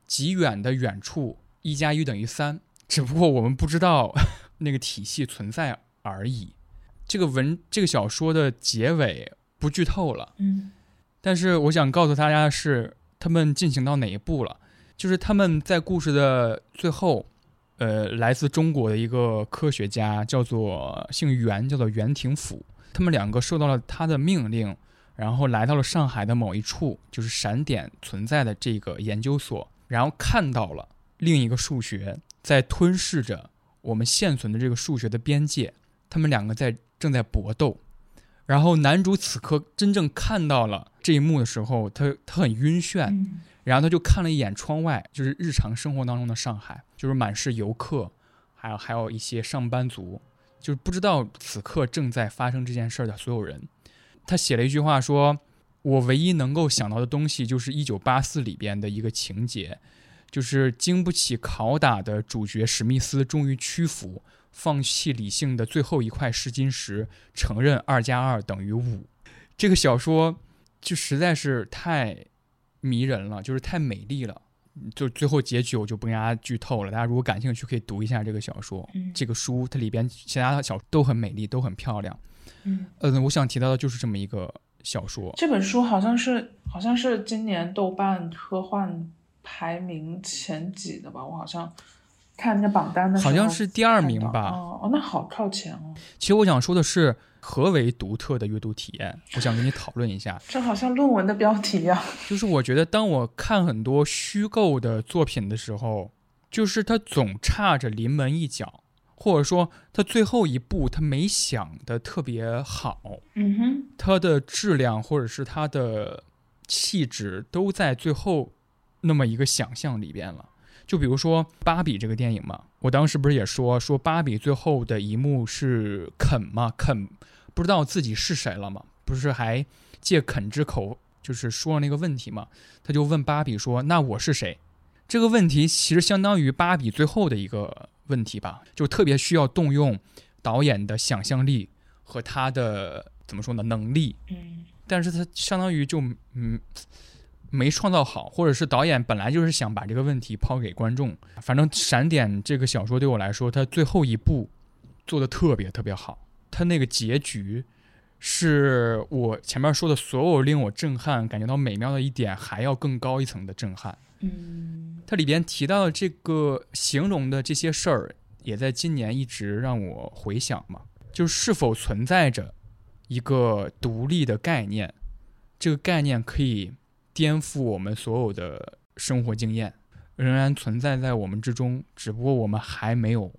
极远的远处，一加一等于三，只不过我们不知道。那个体系存在而已。这个文这个小说的结尾不剧透了，嗯但是我想告诉大家的是，他们进行到哪一步了？就是他们在故事的最后，呃，来自中国的一个科学家叫做姓袁，叫做袁廷甫，他们两个受到了他的命令，然后来到了上海的某一处，就是闪点存在的这个研究所，然后看到了另一个数学在吞噬着。我们现存的这个数学的边界，他们两个在正在搏斗，然后男主此刻真正看到了这一幕的时候，他他很晕眩，嗯然后他就看了一眼窗外，就是日常生活当中的上海，就是满是游客，还有还有一些上班族，就是不知道此刻正在发生这件事儿的所有人。他写了一句话说：“我唯一能够想到的东西就是《一九八四》里边的一个情节，就是经不起拷打的主角史密斯终于屈服，放弃理性的最后一块试金石，承认二加二等于五。这个小说就实在是太迷人了，就是太美丽了。就最后结局我就不跟大家剧透了，大家如果感兴趣可以读一下这个小说。嗯这个书它里边其他的小都很美丽，都很漂亮。嗯，呃，我想提到的就是这么一个小说。这本书好像是好像是今年豆瓣科幻排名前几的吧，我好像看那个榜单的时候好像是第二名吧哦哦，那好靠前哦。其实我想说的是，何为独特的阅读体验？我想跟你讨论一下。这好像论文的标题一样。就是我觉得，当我看很多虚构的作品的时候，就是它总差着临门一脚，或者说它最后一步它没想的特别好，嗯哼，它的质量或者是它的气质都在最后那么一个想象里边了。就比如说《芭比》这个电影嘛，我当时不是也说说芭比最后的一幕是肯嘛，肯不知道自己是谁了吗，不是还借肯之口就是说了那个问题嘛，他就问芭比说：“那我是谁？”这个问题其实相当于芭比最后的一个问题吧，就特别需要动用导演的想象力和他的怎么说呢能力，嗯但是他相当于就嗯没创造好，或者是导演本来就是想把这个问题抛给观众。反正《闪点》这个小说对我来说，它最后一步做的特别特别好，它那个结局是我前面说的所有令我震撼、感觉到美妙的一点还要更高一层的震撼。嗯它里边提到的这个形容的这些事儿，也在今年一直让我回想嘛，就是是否存在着一个独立的概念，这个概念可以颠覆我们所有的生活经验，仍然存在在我们之中，只不过我们还没有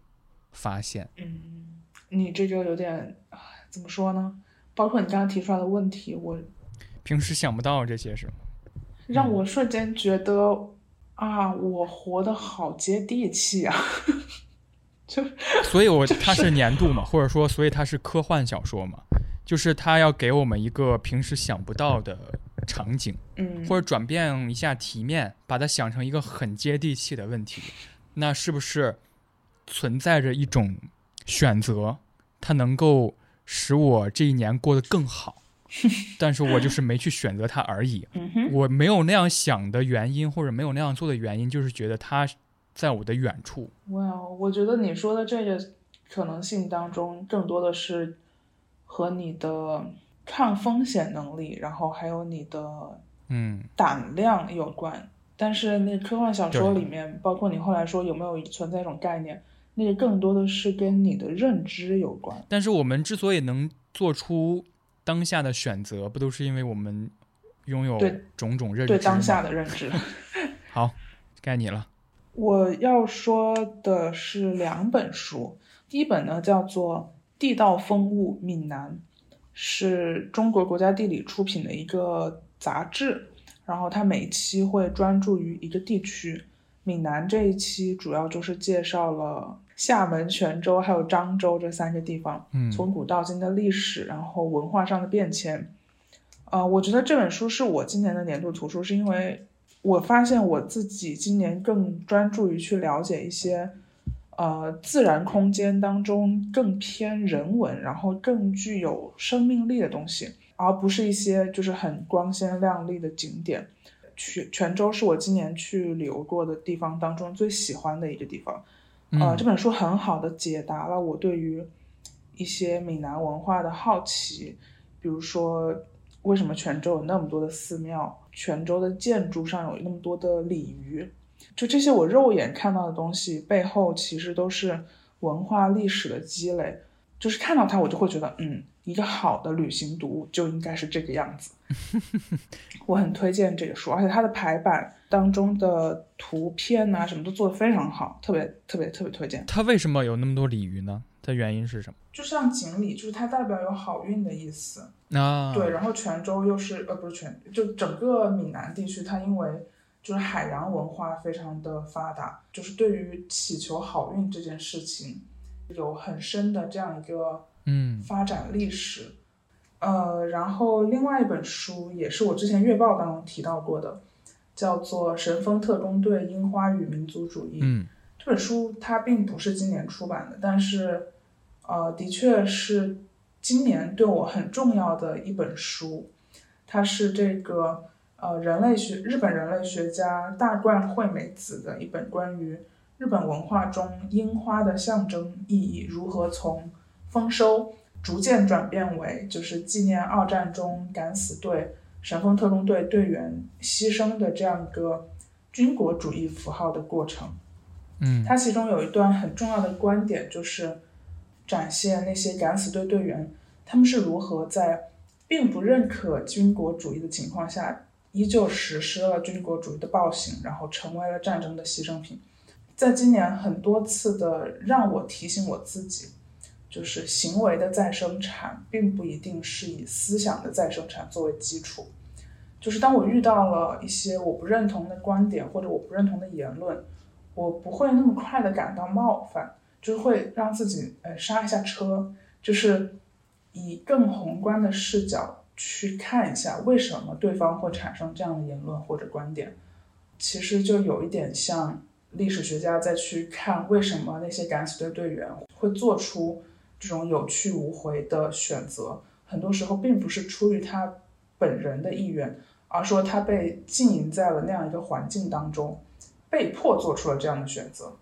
发现。嗯，你这就有点啊怎么说呢？包括你刚刚提出来的问题，我平时想不到这些是吗？让我瞬间觉得啊，我活得好接地气啊！[laughs] 就所以我它是年度嘛，或者说，所以它是科幻小说嘛，就是它要给我们一个平时想不到的场景。嗯，或者转变一下题面，把它想成一个很接地气的问题，那是不是存在着一种选择，它能够使我这一年过得更好？[laughs] 但是我就是没去选择它而已。我没有那样想的原因，或者没有那样做的原因，就是觉得它在我的远处。哇，我觉得你说的这个可能性当中，更多的是和你的抗风险能力，然后还有你的嗯，胆量有关。但是那科幻小说里面，包括你后来说有没有存在一种概念，那个更多的是跟你的认知有关。但是我们之所以能做出当下的选择，不都是因为我们拥有对种种认知对当下的认知。[laughs] 好，该你了。我要说的是两本书，第一本呢叫做《地道风物闽南》，是中国国家地理出品的一个杂志，然后它每期会专注于一个地区。闽南这一期主要就是介绍了厦门、泉州还有漳州这三个地方，嗯从古到今的历史，然后文化上的变迁。呃，我觉得这本书是我今年的年度图书，是因为我发现我自己今年更专注于去了解一些，呃，自然空间当中更偏人文，然后更具有生命力的东西，而不是一些就是很光鲜亮丽的景点。泉泉州是我今年去旅游过的地方当中最喜欢的一个地方。呃，嗯这本书很好的解答了我对于一些闽南文化的好奇，比如说为什么泉州有那么多的寺庙，泉州的建筑上有那么多的鲤鱼，就这些我肉眼看到的东西背后其实都是文化历史的积累，就是看到它我就会觉得，嗯，一个好的旅行读物就应该是这个样子。[laughs] 我很推荐这个书，而且它的排版当中的图片呐、什么都做得非常好，特别特别特别推荐。它为什么有那么多鲤鱼呢？它原因是什么？就像锦鲤，就是它代表有好运的意思。啊，对，然后泉州又是呃不是泉，就整个闽南地区，它因为就是海洋文化非常的发达，就是对于祈求好运这件事情有很深的这样一个嗯发展历史。呃，然后另外一本书也是我之前月报当中提到过的，叫做《神风特工队：樱花与民族主义》。嗯这本书它并不是今年出版的，但是，呃，的确是今年对我很重要的一本书。它是这个呃人类学日本人类学家大冠惠美子的一本关于日本文化中樱花的象征意义如何从丰收逐渐转变为就是纪念二战中敢死队神风特工队队员牺牲的这样一个军国主义符号的过程。嗯它其中有一段很重要的观点，就是展现那些敢死队队员他们是如何在并不认可军国主义的情况下，依旧实施了军国主义的暴行，然后成为了战争的牺牲品。在今年很多次的让我提醒我自己，就是行为的再生产并不一定是以思想的再生产作为基础。就是当我遇到了一些我不认同的观点或者我不认同的言论，我不会那么快的感到冒犯，就是会让自己呃刹一下车，就是以更宏观的视角去看一下为什么对方会产生这样的言论或者观点。其实就有一点像历史学家再去看为什么那些敢死队队员会做出这种有去无回的选择，很多时候并不是出于他本人的意愿，而说他被浸淫在了那样一个环境当中，被迫做出了这样的选择。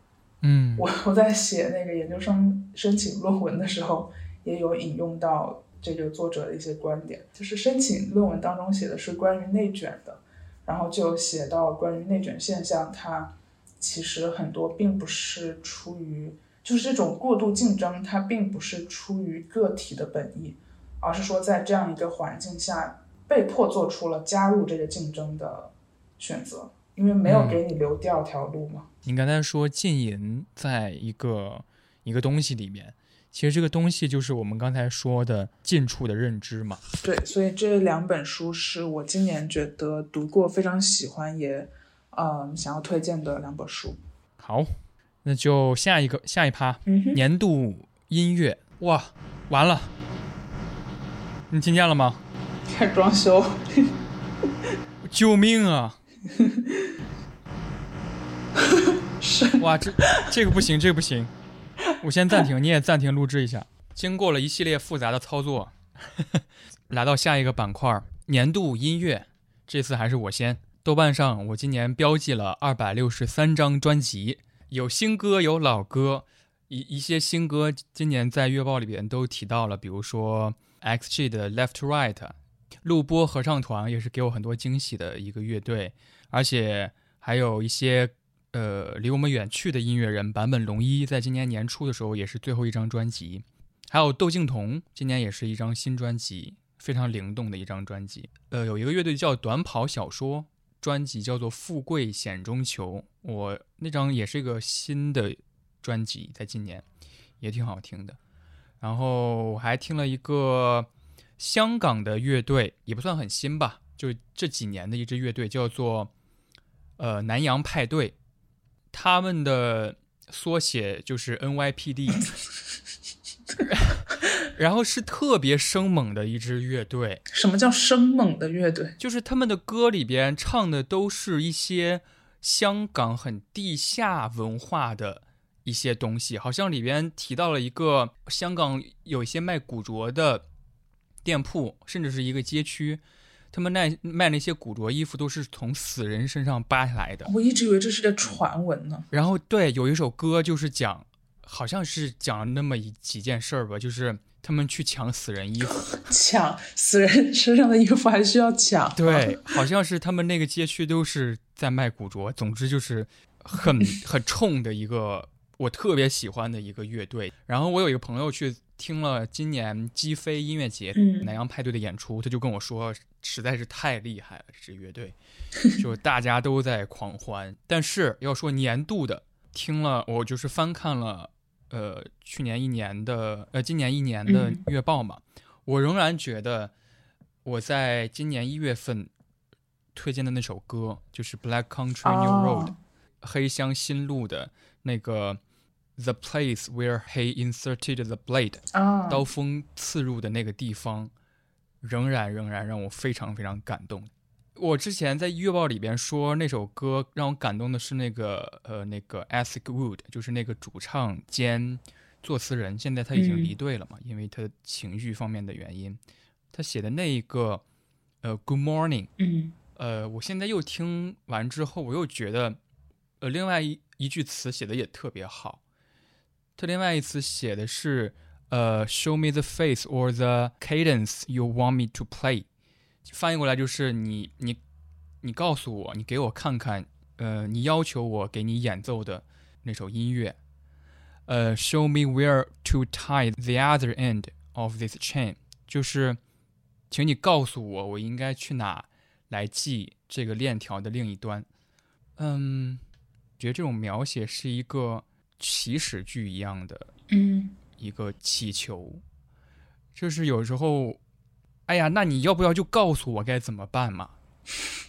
嗯我我在写那个研究生申请论文的时候，也有引用到这个作者的一些观点，就是申请论文当中写的是关于内卷的，然后就写到关于内卷现象，它其实很多并不是出于，就是这种过度竞争，它并不是出于个体的本意，而是说在这样一个环境下被迫做出了加入这个竞争的选择，因为没有给你留第二条路嘛。你刚才说浸淫在一个一个东西里面，其实这个东西就是我们刚才说的近处的认知嘛。对，所以这两本书是我今年觉得读过非常喜欢，也呃想要推荐的两本书。好，那就下一个下一趴，嗯，年度音乐。哇，完了，你听见了吗？开始装修。救命啊！是哇，这这个不行，这个不行，我先暂停，你也暂停录制一下。经过了一系列复杂的操作，[laughs] 来到下一个板块——年度音乐。这次还是我先。豆瓣上我今年标记了二百六十三张专辑，有新歌，有老歌，一一些新歌今年在月报里边都提到了，比如说 XG 的 Left to Right，录播合唱团也是给我很多惊喜的一个乐队，而且还有一些呃离我们远去的音乐人坂本龙一，在今年年初的时候也是最后一张专辑，还有窦靖童，今年也是一张新专辑，非常灵动的一张专辑。呃，有一个乐队叫短跑小说，专辑叫做《富贵险中求》，我那张也是一个新的专辑，在今年也挺好听的。然后我还听了一个香港的乐队，也不算很新吧，就这几年的一支乐队，叫做呃南洋派对，他们的缩写就是 NYPD，[laughs] 然后是特别生猛的一支乐队，什么叫生猛的乐队？就是他们的歌里边唱的都是一些香港很地下文化的一些东西，好像里边提到了一个香港有一些卖古着的店铺，甚至是一个街区，他们卖卖那些古着衣服都是从死人身上扒下来的。我一直以为这是个传闻呢。然后对，有一首歌就是讲，好像是讲那么一几件事儿吧，就是他们去抢死人衣服。[laughs] 抢死人身上的衣服还需要抢？对，好像是他们那个街区都是在卖古着，总之就是很 [laughs] 很冲的一个我特别喜欢的一个乐队。然后我有一个朋友去听了今年击飞音乐节嗯南洋派对的演出，他就跟我说，实在是太厉害了，这支乐队，[laughs] 就大家都在狂欢。但是要说年度的，听了我就是翻看了。呃，去年一年的，呃，今年一年的嗯月报嘛，我仍然觉得我在今年一月份推荐的那首歌就是 Black Country New Road、哦黑乡新路的那个 The Place Where He Inserted the Blade 啊，刀锋刺入的那个地方，仍然仍然让我非常非常感动。我之前在月报里边说那首歌让我感动的是那个呃那个 Ethic Wood，就是那个主唱兼作词人，现在他已经离队了嘛，因为他情绪方面的原因。他写的那一个呃 Good Morning，嗯呃，我现在又听完之后，我又觉得，呃，另外一一句词写的也特别好。他另外一词写的是，呃，Show me the face or the cadence you want me to play，翻译过来就是你你你告诉我，你给我看看，呃，你要求我给你演奏的那首音乐。呃，Show me where to tie the other end of this chain，就是，请你告诉我，我应该去哪来系这个链条的另一端。嗯，觉得这种描写是一个祈使句一样的嗯一个祈求，就是有时候，哎呀，那你要不要就告诉我该怎么办嘛？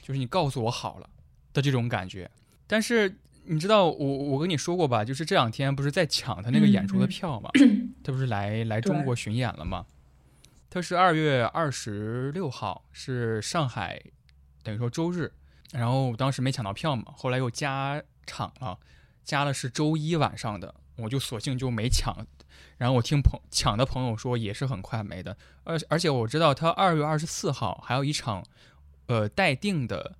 就是你告诉我好了的这种感觉。但是你知道，我我跟你说过吧，就是这两天不是在抢他那个演出的票嘛，[clears throat] 他不是来来中国巡演了吗？他是二月二十六号，是上海，等于说周日，然后当时没抢到票嘛，后来又加场了，加的是周一晚上的，我就索性就没抢。然后我听朋抢的朋友说也是很快没的，而而且我知道他二月二十四号还有一场，呃待定的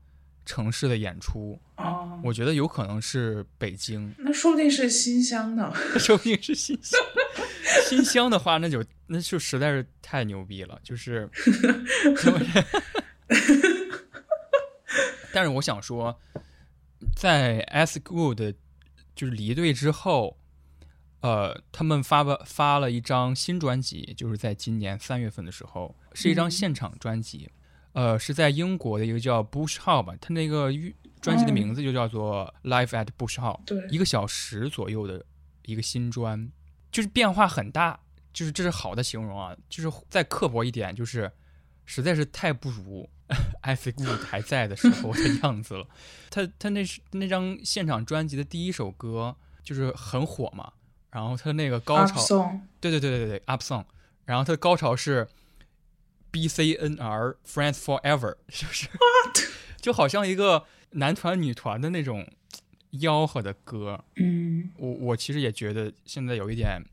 城市的演出，哦，我觉得有可能是北京，那说不定是新乡呢。[laughs] 说不定是新乡。新乡的话，那就那就实在是太牛逼了，就是，[laughs] [laughs] 但是我想说，在 S Good 就是离队之后，呃，他们发了发了一张新专辑，就是在今年三月份的时候，是一张嗯现场专辑，呃，是在英国的一个叫 Bush Hall 吧，他那个专辑的名字就叫做 Live at Bush Hall。对，一个小时左右的一个新专，就是变化很大，就是这是好的形容啊。就是再刻薄一点，就是实在是太不如艾菲古还在的时候的样子了。他他那是那张现场专辑的第一首歌就是很火嘛，然后他那个高潮，对对对对对，up song，然后他的高潮是 B C N R Friends Forever，就是 [laughs] 就好像一个男团女团的那种吆喝的歌。嗯我我其实也觉得现在有一点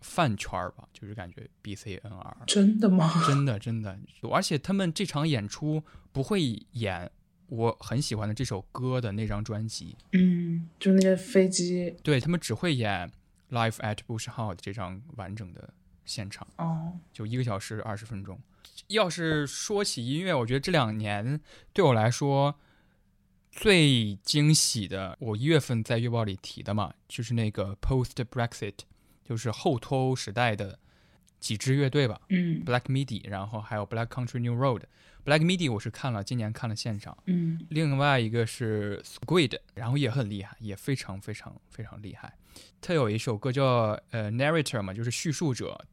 饭圈儿吧，就是感觉 B C N R 真的吗？真的真的，而且他们这场演出不会演我很喜欢的这首歌的那张专辑，嗯，就那些飞机，对他们只会演 Live at Bush Hall 的这张完整的现场。哦，就一个小时二十分钟。要是说起音乐，我觉得这两年对我来说最惊喜的，我一月份在月报里提的嘛，就是那个 Post Brexit，就是后脱欧时代的几支乐队吧嗯，Black Midi，然后还有 Black Country New Road。Black Midi 我是看了，今年看了现场。嗯另外一个是 Squid，然后也很厉害，也非常非常非常厉害。他有一首歌叫呃 Narrator 嘛，就是叙述者。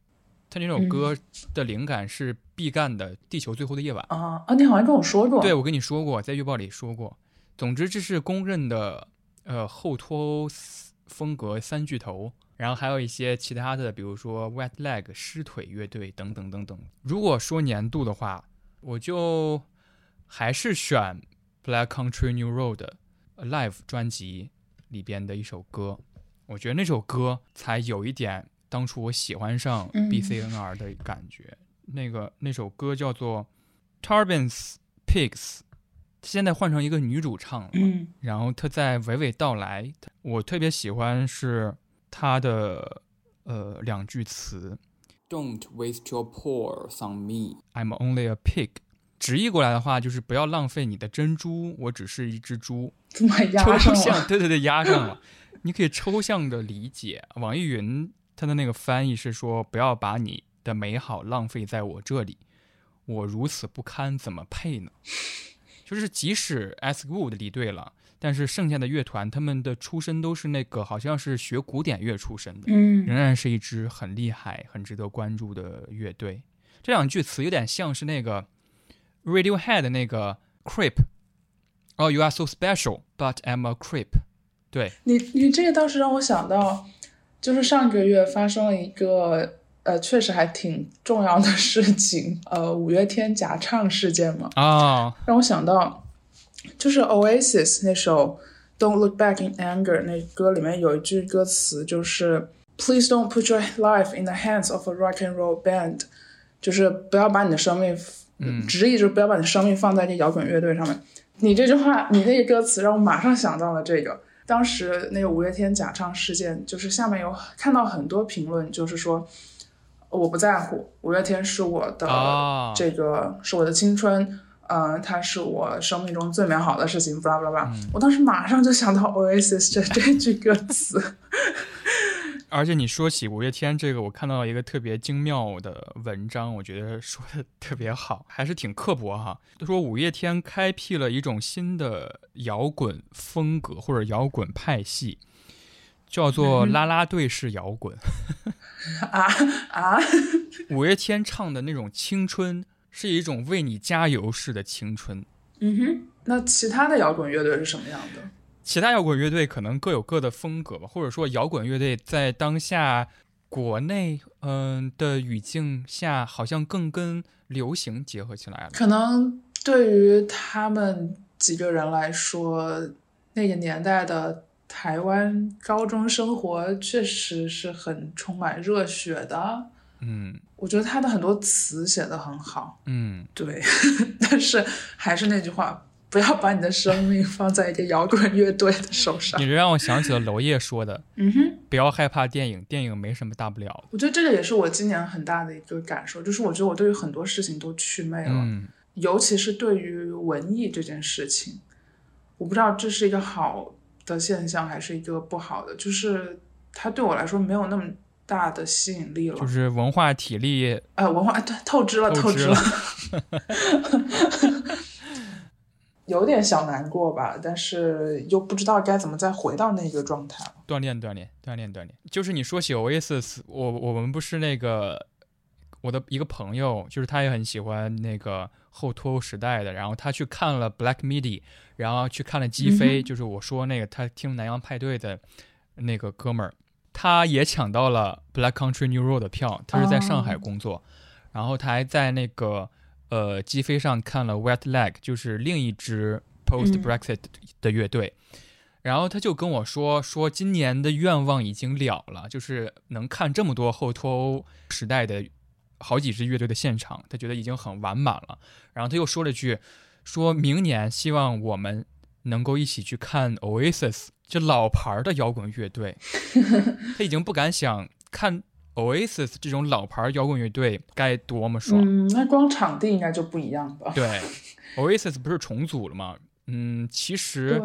他那首歌的灵感是毕赣的《地球最后的夜晚》。啊啊，你好像跟我说过，对，我跟你说过，在月报里说过。总之，这是公认的呃后脱欧风格三巨头，然后还有一些其他的，比如说 Wet Leg 湿腿乐队等等等等。如果说年度的话，我就还是选 Black Country New Road Live 专辑里边的一首歌，我觉得那首歌才有一点当初我喜欢上嗯 BCNR 的感觉。那个那首歌叫做 Tarbins Pigs，现在换成一个女主唱了，嗯然后她在娓娓道来。我特别喜欢是她的呃两句词：“Don't waste your pores on me, I'm only a pig。”直译过来的话就是不要浪费你的珍珠，我只是一只猪。怎么还压抽上象，[laughs] 了？对对对，压上了。你可以抽象的理解，网易云它的那个翻译是说，不要把你的美好浪费在我这里，我如此不堪，怎么配呢？[laughs] 就是即使 As Good 离队了，但是剩下的乐团他们的出身都是那个好像是学古典乐出身的，嗯。仍然是一支很厉害、很值得关注的乐队。这两句词有点像是那个 Radiohead 的那个 Creep，哦、y o u are so special, but I'm a creep。对，你你这个倒是让我想到，就是上个月发生了一个呃，确实还挺重要的事情，呃，五月天假唱事件嘛，啊，让我想到，就是 Oasis 那首《Don't Look Back in Anger》那歌里面有一句歌词，就是 Please don't put your life in the hands of a rock and roll band，就是不要把你的生命，嗯直译就是不要把你的生命放在这摇滚乐队上面。你这句话，你那个歌词让我马上想到了这个。当时那个五月天假唱事件，就是下面有看到很多评论，就是说我不在乎，五月天是我的、啊这个是我的青春，呃，它是我生命中最美好的事情，巴拉巴拉巴拉。我当时马上就想到 Oasis 这这句歌词，[laughs] 而且你说起五月天这个，我看到一个特别精妙的文章，我觉得说的特别好，还是挺刻薄哈。他说五月天开辟了一种新的摇滚风格或者摇滚派系，叫做啦啦队式摇滚。[laughs] 啊啊，五月天唱的那种青春，是一种为你加油式的青春。嗯哼。那其他的摇滚乐队是什么样的？其他摇滚乐队可能各有各的风格吧，或者说摇滚乐队在当下国内嗯、的语境下，好像更跟流行结合起来了。可能对于他们几个人来说，那个年代的台湾高中生活确实是很充满热血的。嗯我觉得他的很多词写的很好，嗯，对，[laughs] 但是还是那句话，不要把你的生命放在一个摇滚乐队的手上你。这让我想起了娄烨说的嗯哼，“不要害怕电影，电影没什么大不了的我觉得这个也是我今年很大的一个感受，就是我觉得我对于很多事情都祛魅”。了。嗯，尤其是对于文艺这件事情，我不知道这是一个好的现象还是一个不好的，就是它对我来说没有那么大的吸引力了。就是文化体力呃，文化哎对透支了，透支透支了，有点小难过吧，但是又不知道该怎么再回到那个状态了。锻炼锻炼锻炼锻炼。就是你说起 Oasis，我我们不是那个我的一个朋友，就是他也很喜欢那个后脱欧时代的，然后他去看了 Black Midi，然后去看了击飞，嗯就是我说那个他听南洋派对的那个哥们儿，他也抢到了 Black Country New Road 的票，他是在上海哦工作，然后他还在那个呃机飞上看了 Wet Leg，就是另一支 Post Brexit 的乐队。然后他就跟我说，说今年的愿望已经了了，就是能看这么多后脱欧时代的好几支乐队的现场，他觉得已经很完满了。然后他又说了句，说明年希望我们能够一起去看 Oasis，这老牌儿的摇滚乐队。[laughs] 他已经不敢想看 Oasis 这种老牌儿摇滚乐队该多么爽。嗯，那光场地应该就不一样吧？对，Oasis 不是重组了吗？嗯，其实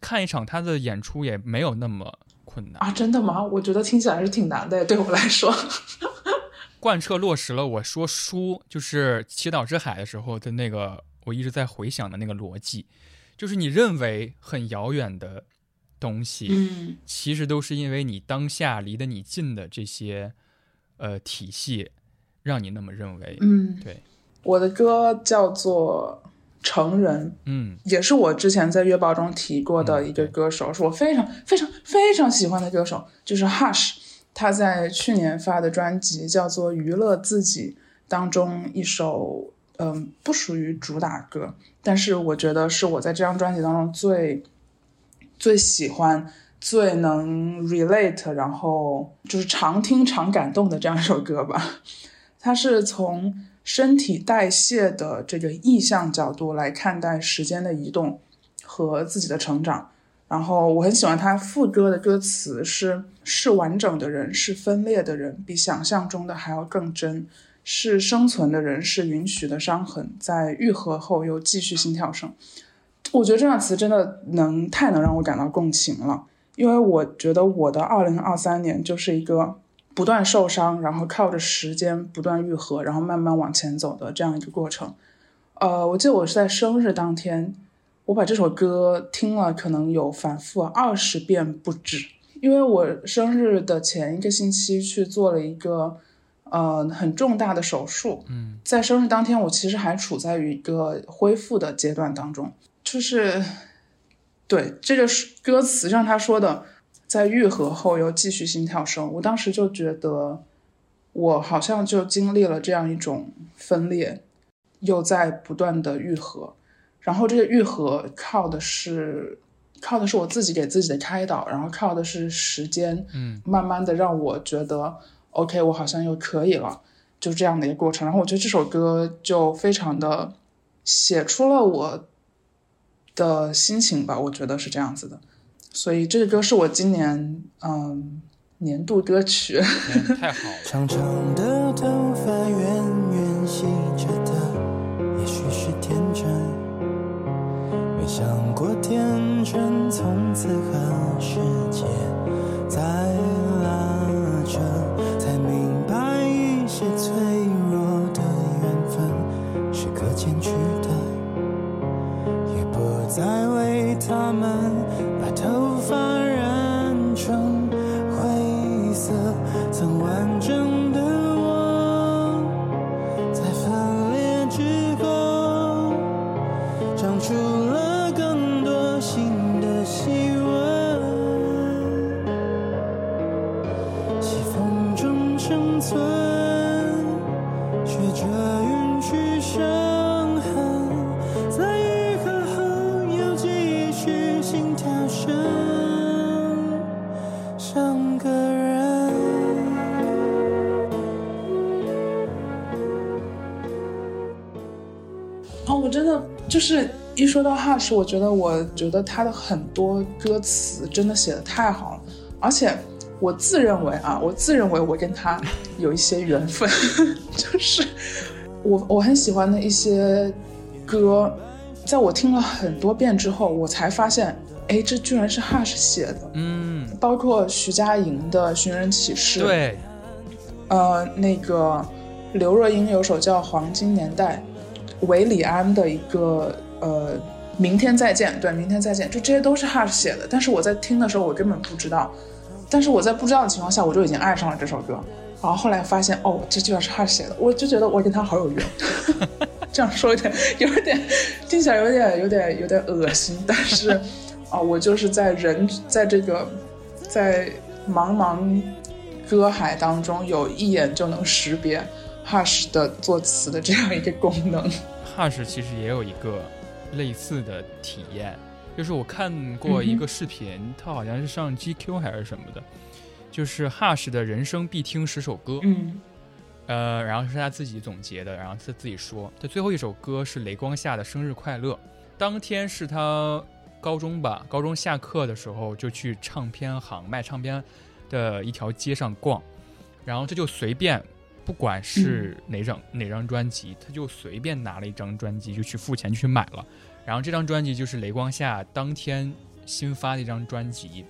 看一场他的演出也没有那么困难。啊，真的吗？我觉得听起来是挺难的，对我来说。[laughs] 贯彻落实了我说书就是《祈祷之海》的时候的那个，我一直在回想的那个逻辑，就是你认为很遥远的东西，嗯其实都是因为你当下离得你近的这些呃体系，让你那么认为。嗯，对，我的歌叫做《成人》，嗯也是我之前在月报中提过的一个歌手，是我非常非常非常喜欢的歌手，就是 Hush。他在去年发的专辑叫做《娱乐自己》当中一首，嗯，不属于主打歌，但是我觉得是我在这张专辑当中最最喜欢、最能 relate，然后就是常听常感动的这样一首歌吧。[laughs] 它是从身体代谢的这个意向角度来看待时间的移动和自己的成长。然后我很喜欢他副歌的歌词是：是完整的人，是分裂的人，比想象中的还要更真；是生存的人，是允许的伤痕，在愈合后又继续心跳声。我觉得这样的词真的能太能让我感到共情了，因为我觉得我的二零二三年就是一个不断受伤，然后靠着时间不断愈合，然后慢慢往前走的这样一个过程。呃，我记得我是在生日当天，我把这首歌听了，可能有反复二十遍不止，因为我生日的前一个星期去做了一个呃很重大的手术，嗯，在生日当天，我其实还处在于一个恢复的阶段当中，就是对这个是歌词上他说的，在愈合后又继续心跳声，我当时就觉得我好像就经历了这样一种分裂，又在不断的愈合，然后这个愈合靠的是靠的是我自己给自己的开导，然后靠的是时间，嗯，慢慢的让我觉得 OK，我好像又可以了，就这样的一个过程。然后我觉得这首歌就非常的写出了我的心情吧，我觉得是这样子的。所以这个歌是我今年嗯年度歌曲。嗯太好了。长长的头发，圆圆细着的，也许是天真。没想过天真，从此和世说到 Hush，我觉得我觉得他的很多歌词真的写的太好了，而且我自认为啊，我自认为我跟他有一些缘分，[laughs] 就是我我很喜欢的一些歌，在我听了很多遍之后，我才发现，哎，这居然是 Hush 写的，嗯，包括徐佳莹的《寻人启事》，对，呃，那个刘若英有首叫《黄金年代》，韦礼安的一个呃《明天再见》，对，《明天再见》，就这些都是 Hush 写的。但是我在听的时候，我根本不知道，但是我在不知道的情况下，我就已经爱上了这首歌。然后后来发现，哦，这居然是 Hush 写的，我就觉得我跟他好有缘。这样说有点有点听起来有点有点有点恶心，但是啊、我就是在人 [laughs] 在这个在茫茫歌海当中，有一眼就能识别 Hush 的作词的这样一个功能。Hush 其实也有一个类似的体验，就是我看过一个视频，它好像是上 GQ 还是什么的，就是 Hush 的人生必听十首歌，嗯。呃，然后是他自己总结的，然后他自己说，他最后一首歌是雷光下的生日快乐，当天是他高中吧，高中下课的时候就去唱片行卖唱片的一条街上逛，然后他就随便，不管是哪张、哪张专辑，他就随便拿了一张专辑就去付钱去买了，然后这张专辑就是雷光下当天新发的一张专辑。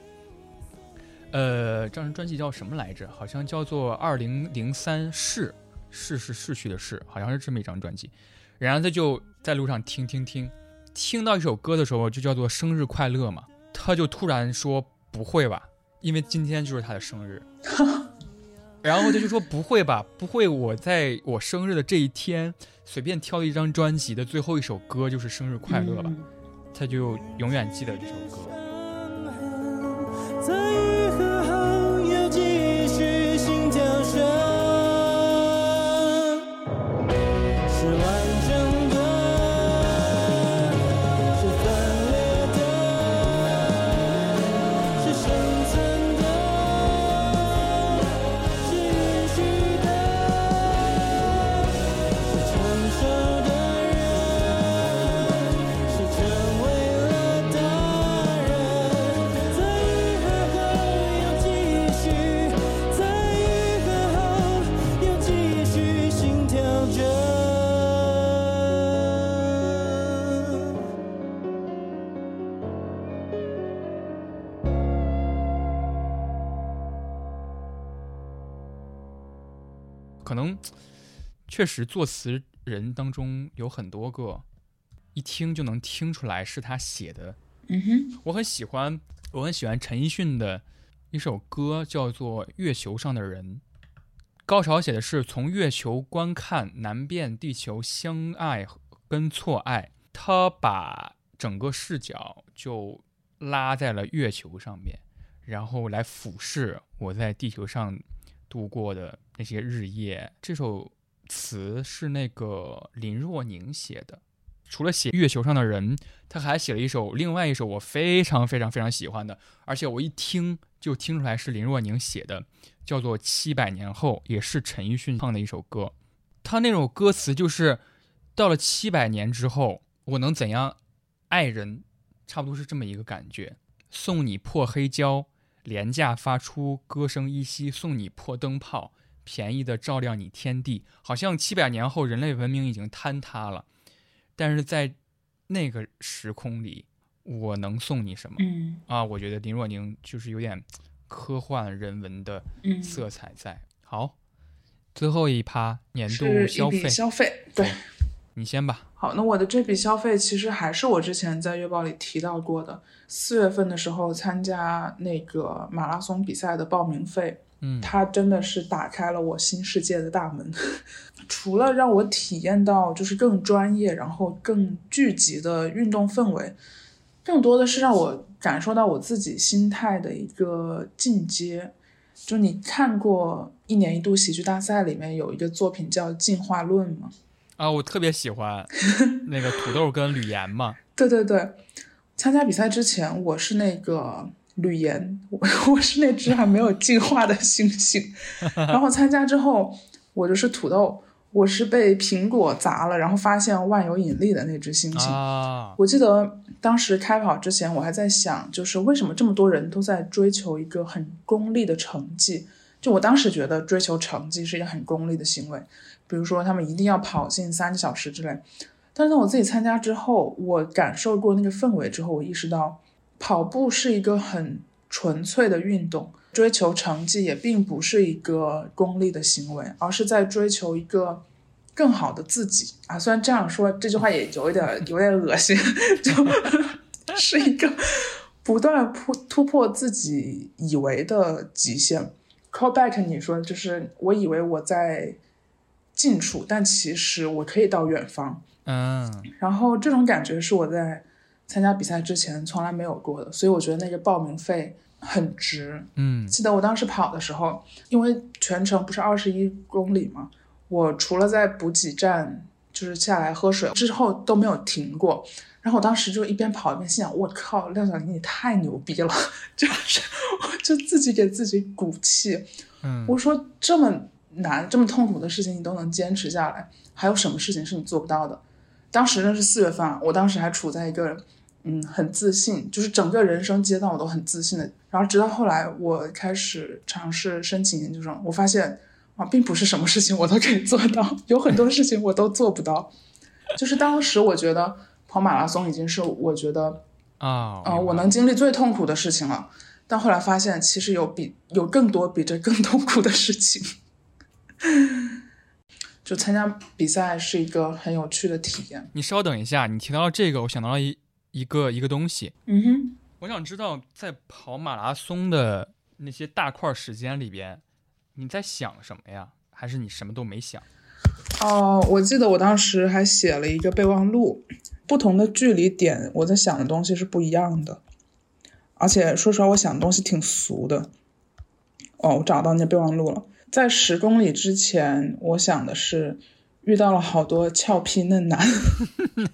呃，这张专辑叫什么来着？好像叫做《二零零三逝》，逝是逝去的逝，好像是这么一张专辑。然后他就在路上听听听，听到一首歌的时候就叫做《生日快乐》嘛，他就突然说：“不会吧？因为今天就是他的生日。” [laughs] 然后他就说：“不会吧？不会，我在我生日的这一天随便挑一张专辑的最后一首歌就是《生日快乐》吧？”嗯他就永远记得这首歌。可能确实作词人当中有很多个，一听就能听出来是他写的。嗯哼，我很喜欢，我很喜欢陈奕迅的一首歌，叫做《月球上的人》。高潮写的是从月球观看难辨地球相爱跟错爱，他把整个视角就拉在了月球上面，然后来俯视我在地球上度过的那些日夜。这首词是那个林若宁写的。除了写月球上的人，他还写了一首另外一首我非常非常非常喜欢的，而且我一听就听出来是林若宁写的，叫做《七百年后》，也是陈奕迅唱的一首歌。他那首歌词就是，到了七百年之后，我能怎样爱人，差不多是这么一个感觉。送你破黑胶，廉价发出歌声依稀；送你破灯泡，便宜的照亮你天地。好像七百年后，人类文明已经坍塌了，但是在那个时空里，我能送你什么？嗯啊，我觉得林若宁就是有点科幻人文的嗯，色彩在。好，最后一趴年度消费，消费，对。你先吧。好，那我的这笔消费其实还是我之前在月报里提到过的，四月份的时候参加那个马拉松比赛的报名费，嗯它真的是打开了我新世界的大门。[laughs] 除了让我体验到就是更专业，然后更聚集的运动氛围，更多的是让我感受到我自己心态的一个进阶。就你看过一年一度喜剧大赛里面有一个作品叫《进化论》吗？啊，我特别喜欢 [laughs] 那个土豆跟吕岩嘛。对对对，参加比赛之前，我是那个吕岩，我我是那只还没有进化的猩猩。[laughs] 然后参加之后，我就是土豆，我是被苹果砸了，然后发现万有引力的那只猩猩。啊，我记得当时开跑之前，我还在想，就是为什么这么多人都在追求一个很功利的成绩？就我当时觉得追求成绩是一个很功利的行为，比如说他们一定要跑进三个小时之类。但是当我自己参加之后，我感受过那个氛围之后，我意识到跑步是一个很纯粹的运动，追求成绩也并不是一个功利的行为，而是在追求一个更好的自己啊。虽然这样说这句话也有一点有点恶心，就 [laughs] 是一个不断突突破自己以为的极限。Callback，你说就是我以为我在近处，但其实我可以到远方。嗯然后这种感觉是我在参加比赛之前从来没有过的，所以我觉得那个报名费很值。嗯记得我当时跑的时候，因为全程不是二十一公里嘛，我除了在补给站就是下来喝水之后都没有停过。然后我当时就一边跑一边心想：我靠，廖小玲你太牛逼了！[laughs] 就是我 [laughs] 就自己给自己鼓气。嗯我说这么难、这么痛苦的事情你都能坚持下来，还有什么事情是你做不到的？当时那是四月份啊，我当时还处在一个嗯很自信，就是整个人生阶段我都很自信的。然后直到后来我开始尝试申请研究生，我发现啊，并不是什么事情我都可以做到，[laughs] 有很多事情我都做不到。就是当时我觉得跑马拉松已经是我觉得啊，啊、我能经历最痛苦的事情了。但后来发现，其实有比有更多比这更痛苦的事情。[laughs] 就参加比赛是一个很有趣的体验。你稍等一下，你提到这个，我想到了一一个一个东西，嗯哼，我想知道在跑马拉松的那些大块时间里边，你在想什么呀？还是你什么都没想？哦，我记得我当时还写了一个备忘录，不同的距离点，我在想的东西是不一样的。而且说实话，我想的东西挺俗的。哦，我找到那备忘录了。在十公里之前，我想的是遇到了好多俏皮嫩男。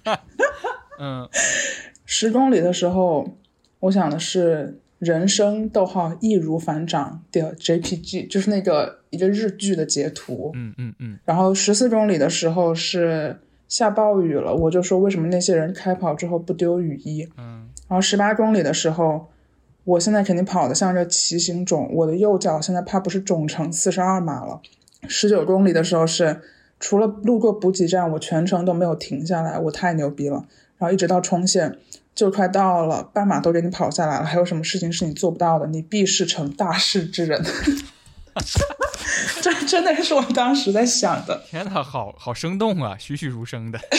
[laughs] 嗯十公里的时候，我想的是人生逗号易如反掌的 JPG，就是那个一个日剧的截图。嗯嗯嗯然后十四公里的时候是下暴雨了，我就说为什么那些人开跑之后不丢雨衣？嗯然后十八公里的时候，我现在肯定跑得像个骑行种，我的右脚现在怕不是肿成四十二码了。十九公里的时候是除了路过补给站，我全程都没有停下来，我太牛逼了。然后一直到冲线，就快到了，半马都给你跑下来了，还有什么事情是你做不到的？你必是成大事之人。[laughs] 这真的是我当时在想的。天呐，好好生动啊，栩栩如生的。[laughs]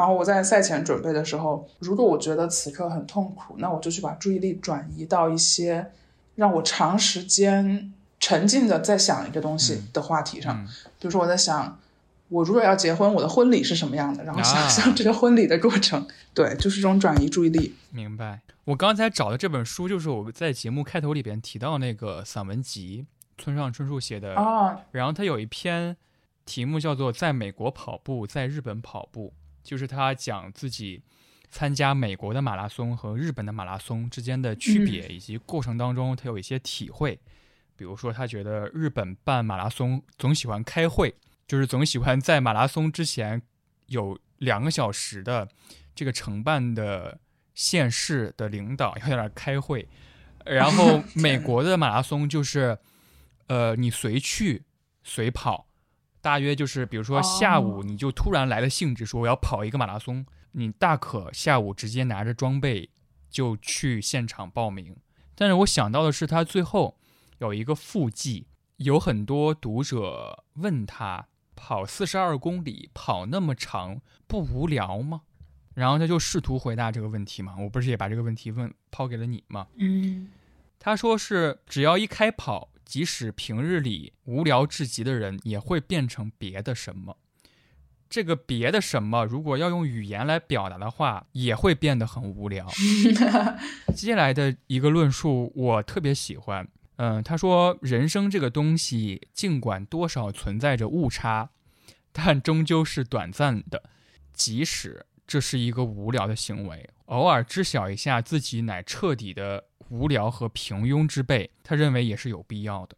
然后我在赛前准备的时候，如果我觉得此刻很痛苦，那我就去把注意力转移到一些让我长时间沉浸的在想一个东西的话题上。嗯比如说我在想，我如果要结婚，我的婚礼是什么样的，然后想象这个婚礼的过程。对，就是这种转移注意力。明白。我刚才找的这本书，就是我在节目开头里边提到那个散文集，村上春树写的。哦，然后他有一篇题目叫做《在美国跑步，在日本跑步》，就是他讲自己参加美国的马拉松和日本的马拉松之间的区别，以及过程当中他有一些体会。比如说，他觉得日本办马拉松总喜欢开会，就是总喜欢在马拉松之前有两个小时的这个承办的县市的领导要在那儿开会，然后 [laughs] 美国的马拉松就是，呃，你随去随跑，大约就是比如说下午哦你就突然来了兴致，说我要跑一个马拉松，你大可下午直接拿着装备就去现场报名。但是我想到的是，他最后有一个附记，有很多读者问他跑四十二公里跑那么长不无聊吗？然后他就试图回答这个问题嘛，我不是也把这个问题问抛给了你吗？嗯，他说是只要一开跑，即使平日里无聊至极的人，也会变成别的什么。这个别的什么，如果要用语言来表达的话，也会变得很无聊。[laughs] 接下来的一个论述我特别喜欢，嗯，他说人生这个东西，尽管多少存在着误差，但终究是短暂的，即使这是一个无聊的行为，偶尔知晓一下自己乃彻底的无聊和平庸之辈，他认为也是有必要的。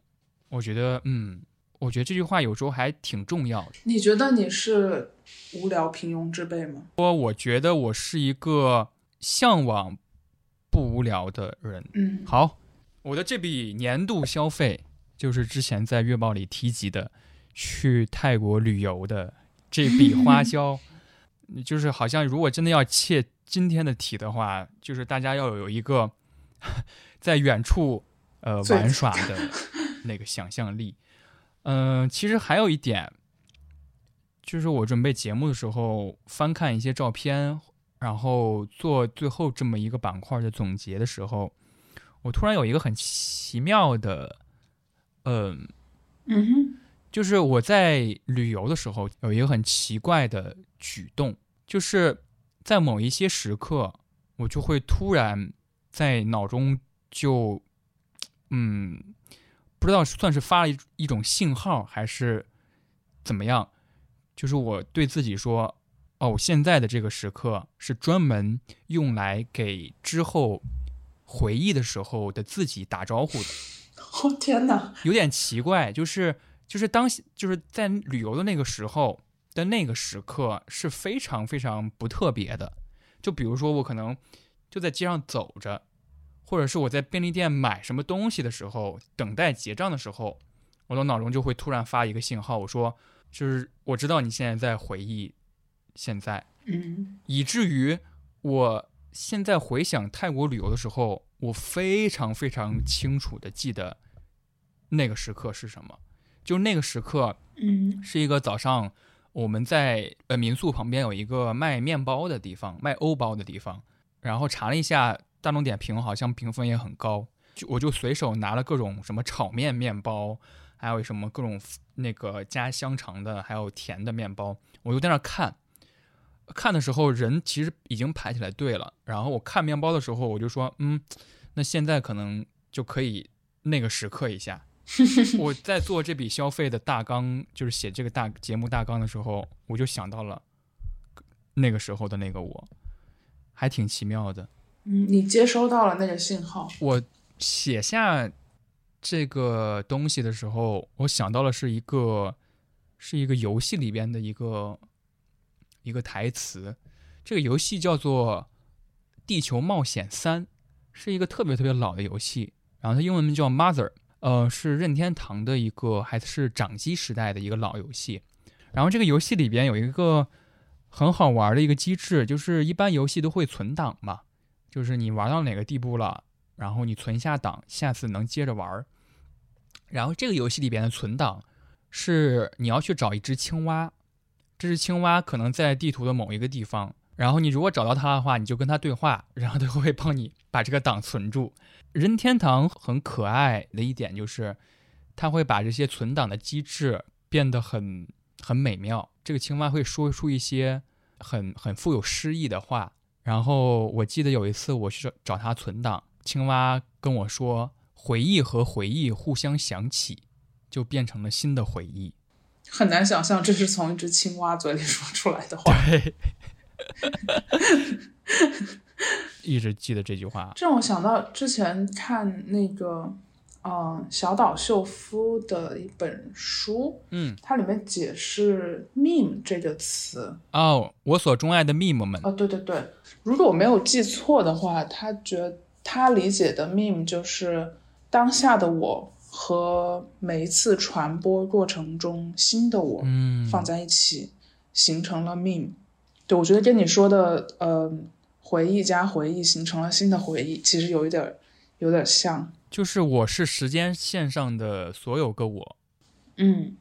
我觉得，嗯，我觉得这句话有时候还挺重要的。你觉得你是无聊平庸之辈吗？我，我觉得我是一个向往不无聊的人。嗯，好，我的这笔年度消费就是之前在月报里提及的去泰国旅游的这笔花销，[laughs] 就是好像如果真的要切今天的题的话，就是大家要有一个 [laughs] 在远处呃玩耍的 [laughs] 那个想象力。嗯、其实还有一点，就是我准备节目的时候翻看一些照片，然后做最后这么一个板块的总结的时候，我突然有一个很奇妙的，嗯、嗯哼，就是我在旅游的时候有一个很奇怪的举动，就是在某一些时刻，我就会突然在脑中就，嗯，不知道算是发了一一种信号还是怎么样，就是我对自己说，哦，现在的这个时刻是专门用来给之后回忆的时候的自己打招呼的。[laughs] 哦天哪，有点奇怪，就是就是当就是在旅游的那个时候的那个时刻是非常非常不特别的。就比如说我可能就在街上走着，或者是我在便利店买什么东西的时候，等待结账的时候，我的脑中就会突然发一个信号，我说就是我知道你现在在回忆现在，嗯以至于我现在回想泰国旅游的时候，我非常非常清楚的记得那个时刻是什么。就那个时刻嗯是一个早上，我们在呃民宿旁边有一个卖面包的地方，卖欧包的地方。然后查了一下大众点评，好像评分也很高，就我就随手拿了各种什么炒面面包，还有什么各种那个加香肠的，还有甜的面包，我就在那儿看。看的时候，人其实已经排起来队了。然后我看面包的时候，我就说，嗯，那现在可能就可以那个时刻一下。[laughs] 我在做这笔消费的大纲，就是写这个大节目大纲的时候，我就想到了那个时候的那个我，还挺奇妙的。嗯，你接收到了那个信号，我写下这个东西的时候，我想到了是一个是一个游戏里边的一个一个台词。这个游戏叫做《地球冒险三》，是一个特别特别老的游戏。然后它英文名叫 Mother，呃，是任天堂的一个还是掌机时代的一个老游戏。然后这个游戏里边有一个很好玩的一个机制，就是一般游戏都会存档嘛，就是你玩到哪个地步了，然后你存下档，下次能接着玩。然后这个游戏里边的存档是你要去找一只青蛙，这只青蛙可能在地图的某一个地方，然后你如果找到它的话，你就跟它对话，然后它会帮你把这个档存住。任天堂很可爱的一点就是，它会把这些存档的机制变得很很美妙。这个青蛙会说出一些很很富有诗意的话。然后我记得有一次我去找找它存档，青蛙跟我说，回忆和回忆互相想起，就变成了新的回忆。很难想象这是从一只青蛙嘴里说出来的话。对，[laughs] 一直记得这句话。这让我想到之前看那个，嗯，小岛秀夫的一本书，嗯，它里面解释 “meme” 这个词。哦，我所钟爱的 meme 们，哦，对对对，如果我没有记错的话，他觉他理解的 meme 就是当下的我和每一次传播过程中新的我嗯，放在一起，形成了 meme。对，我觉得跟你说的，呃，回忆加回忆形成了新的回忆，其实有一点儿有点像。就是我是时间线上的所有个我。嗯。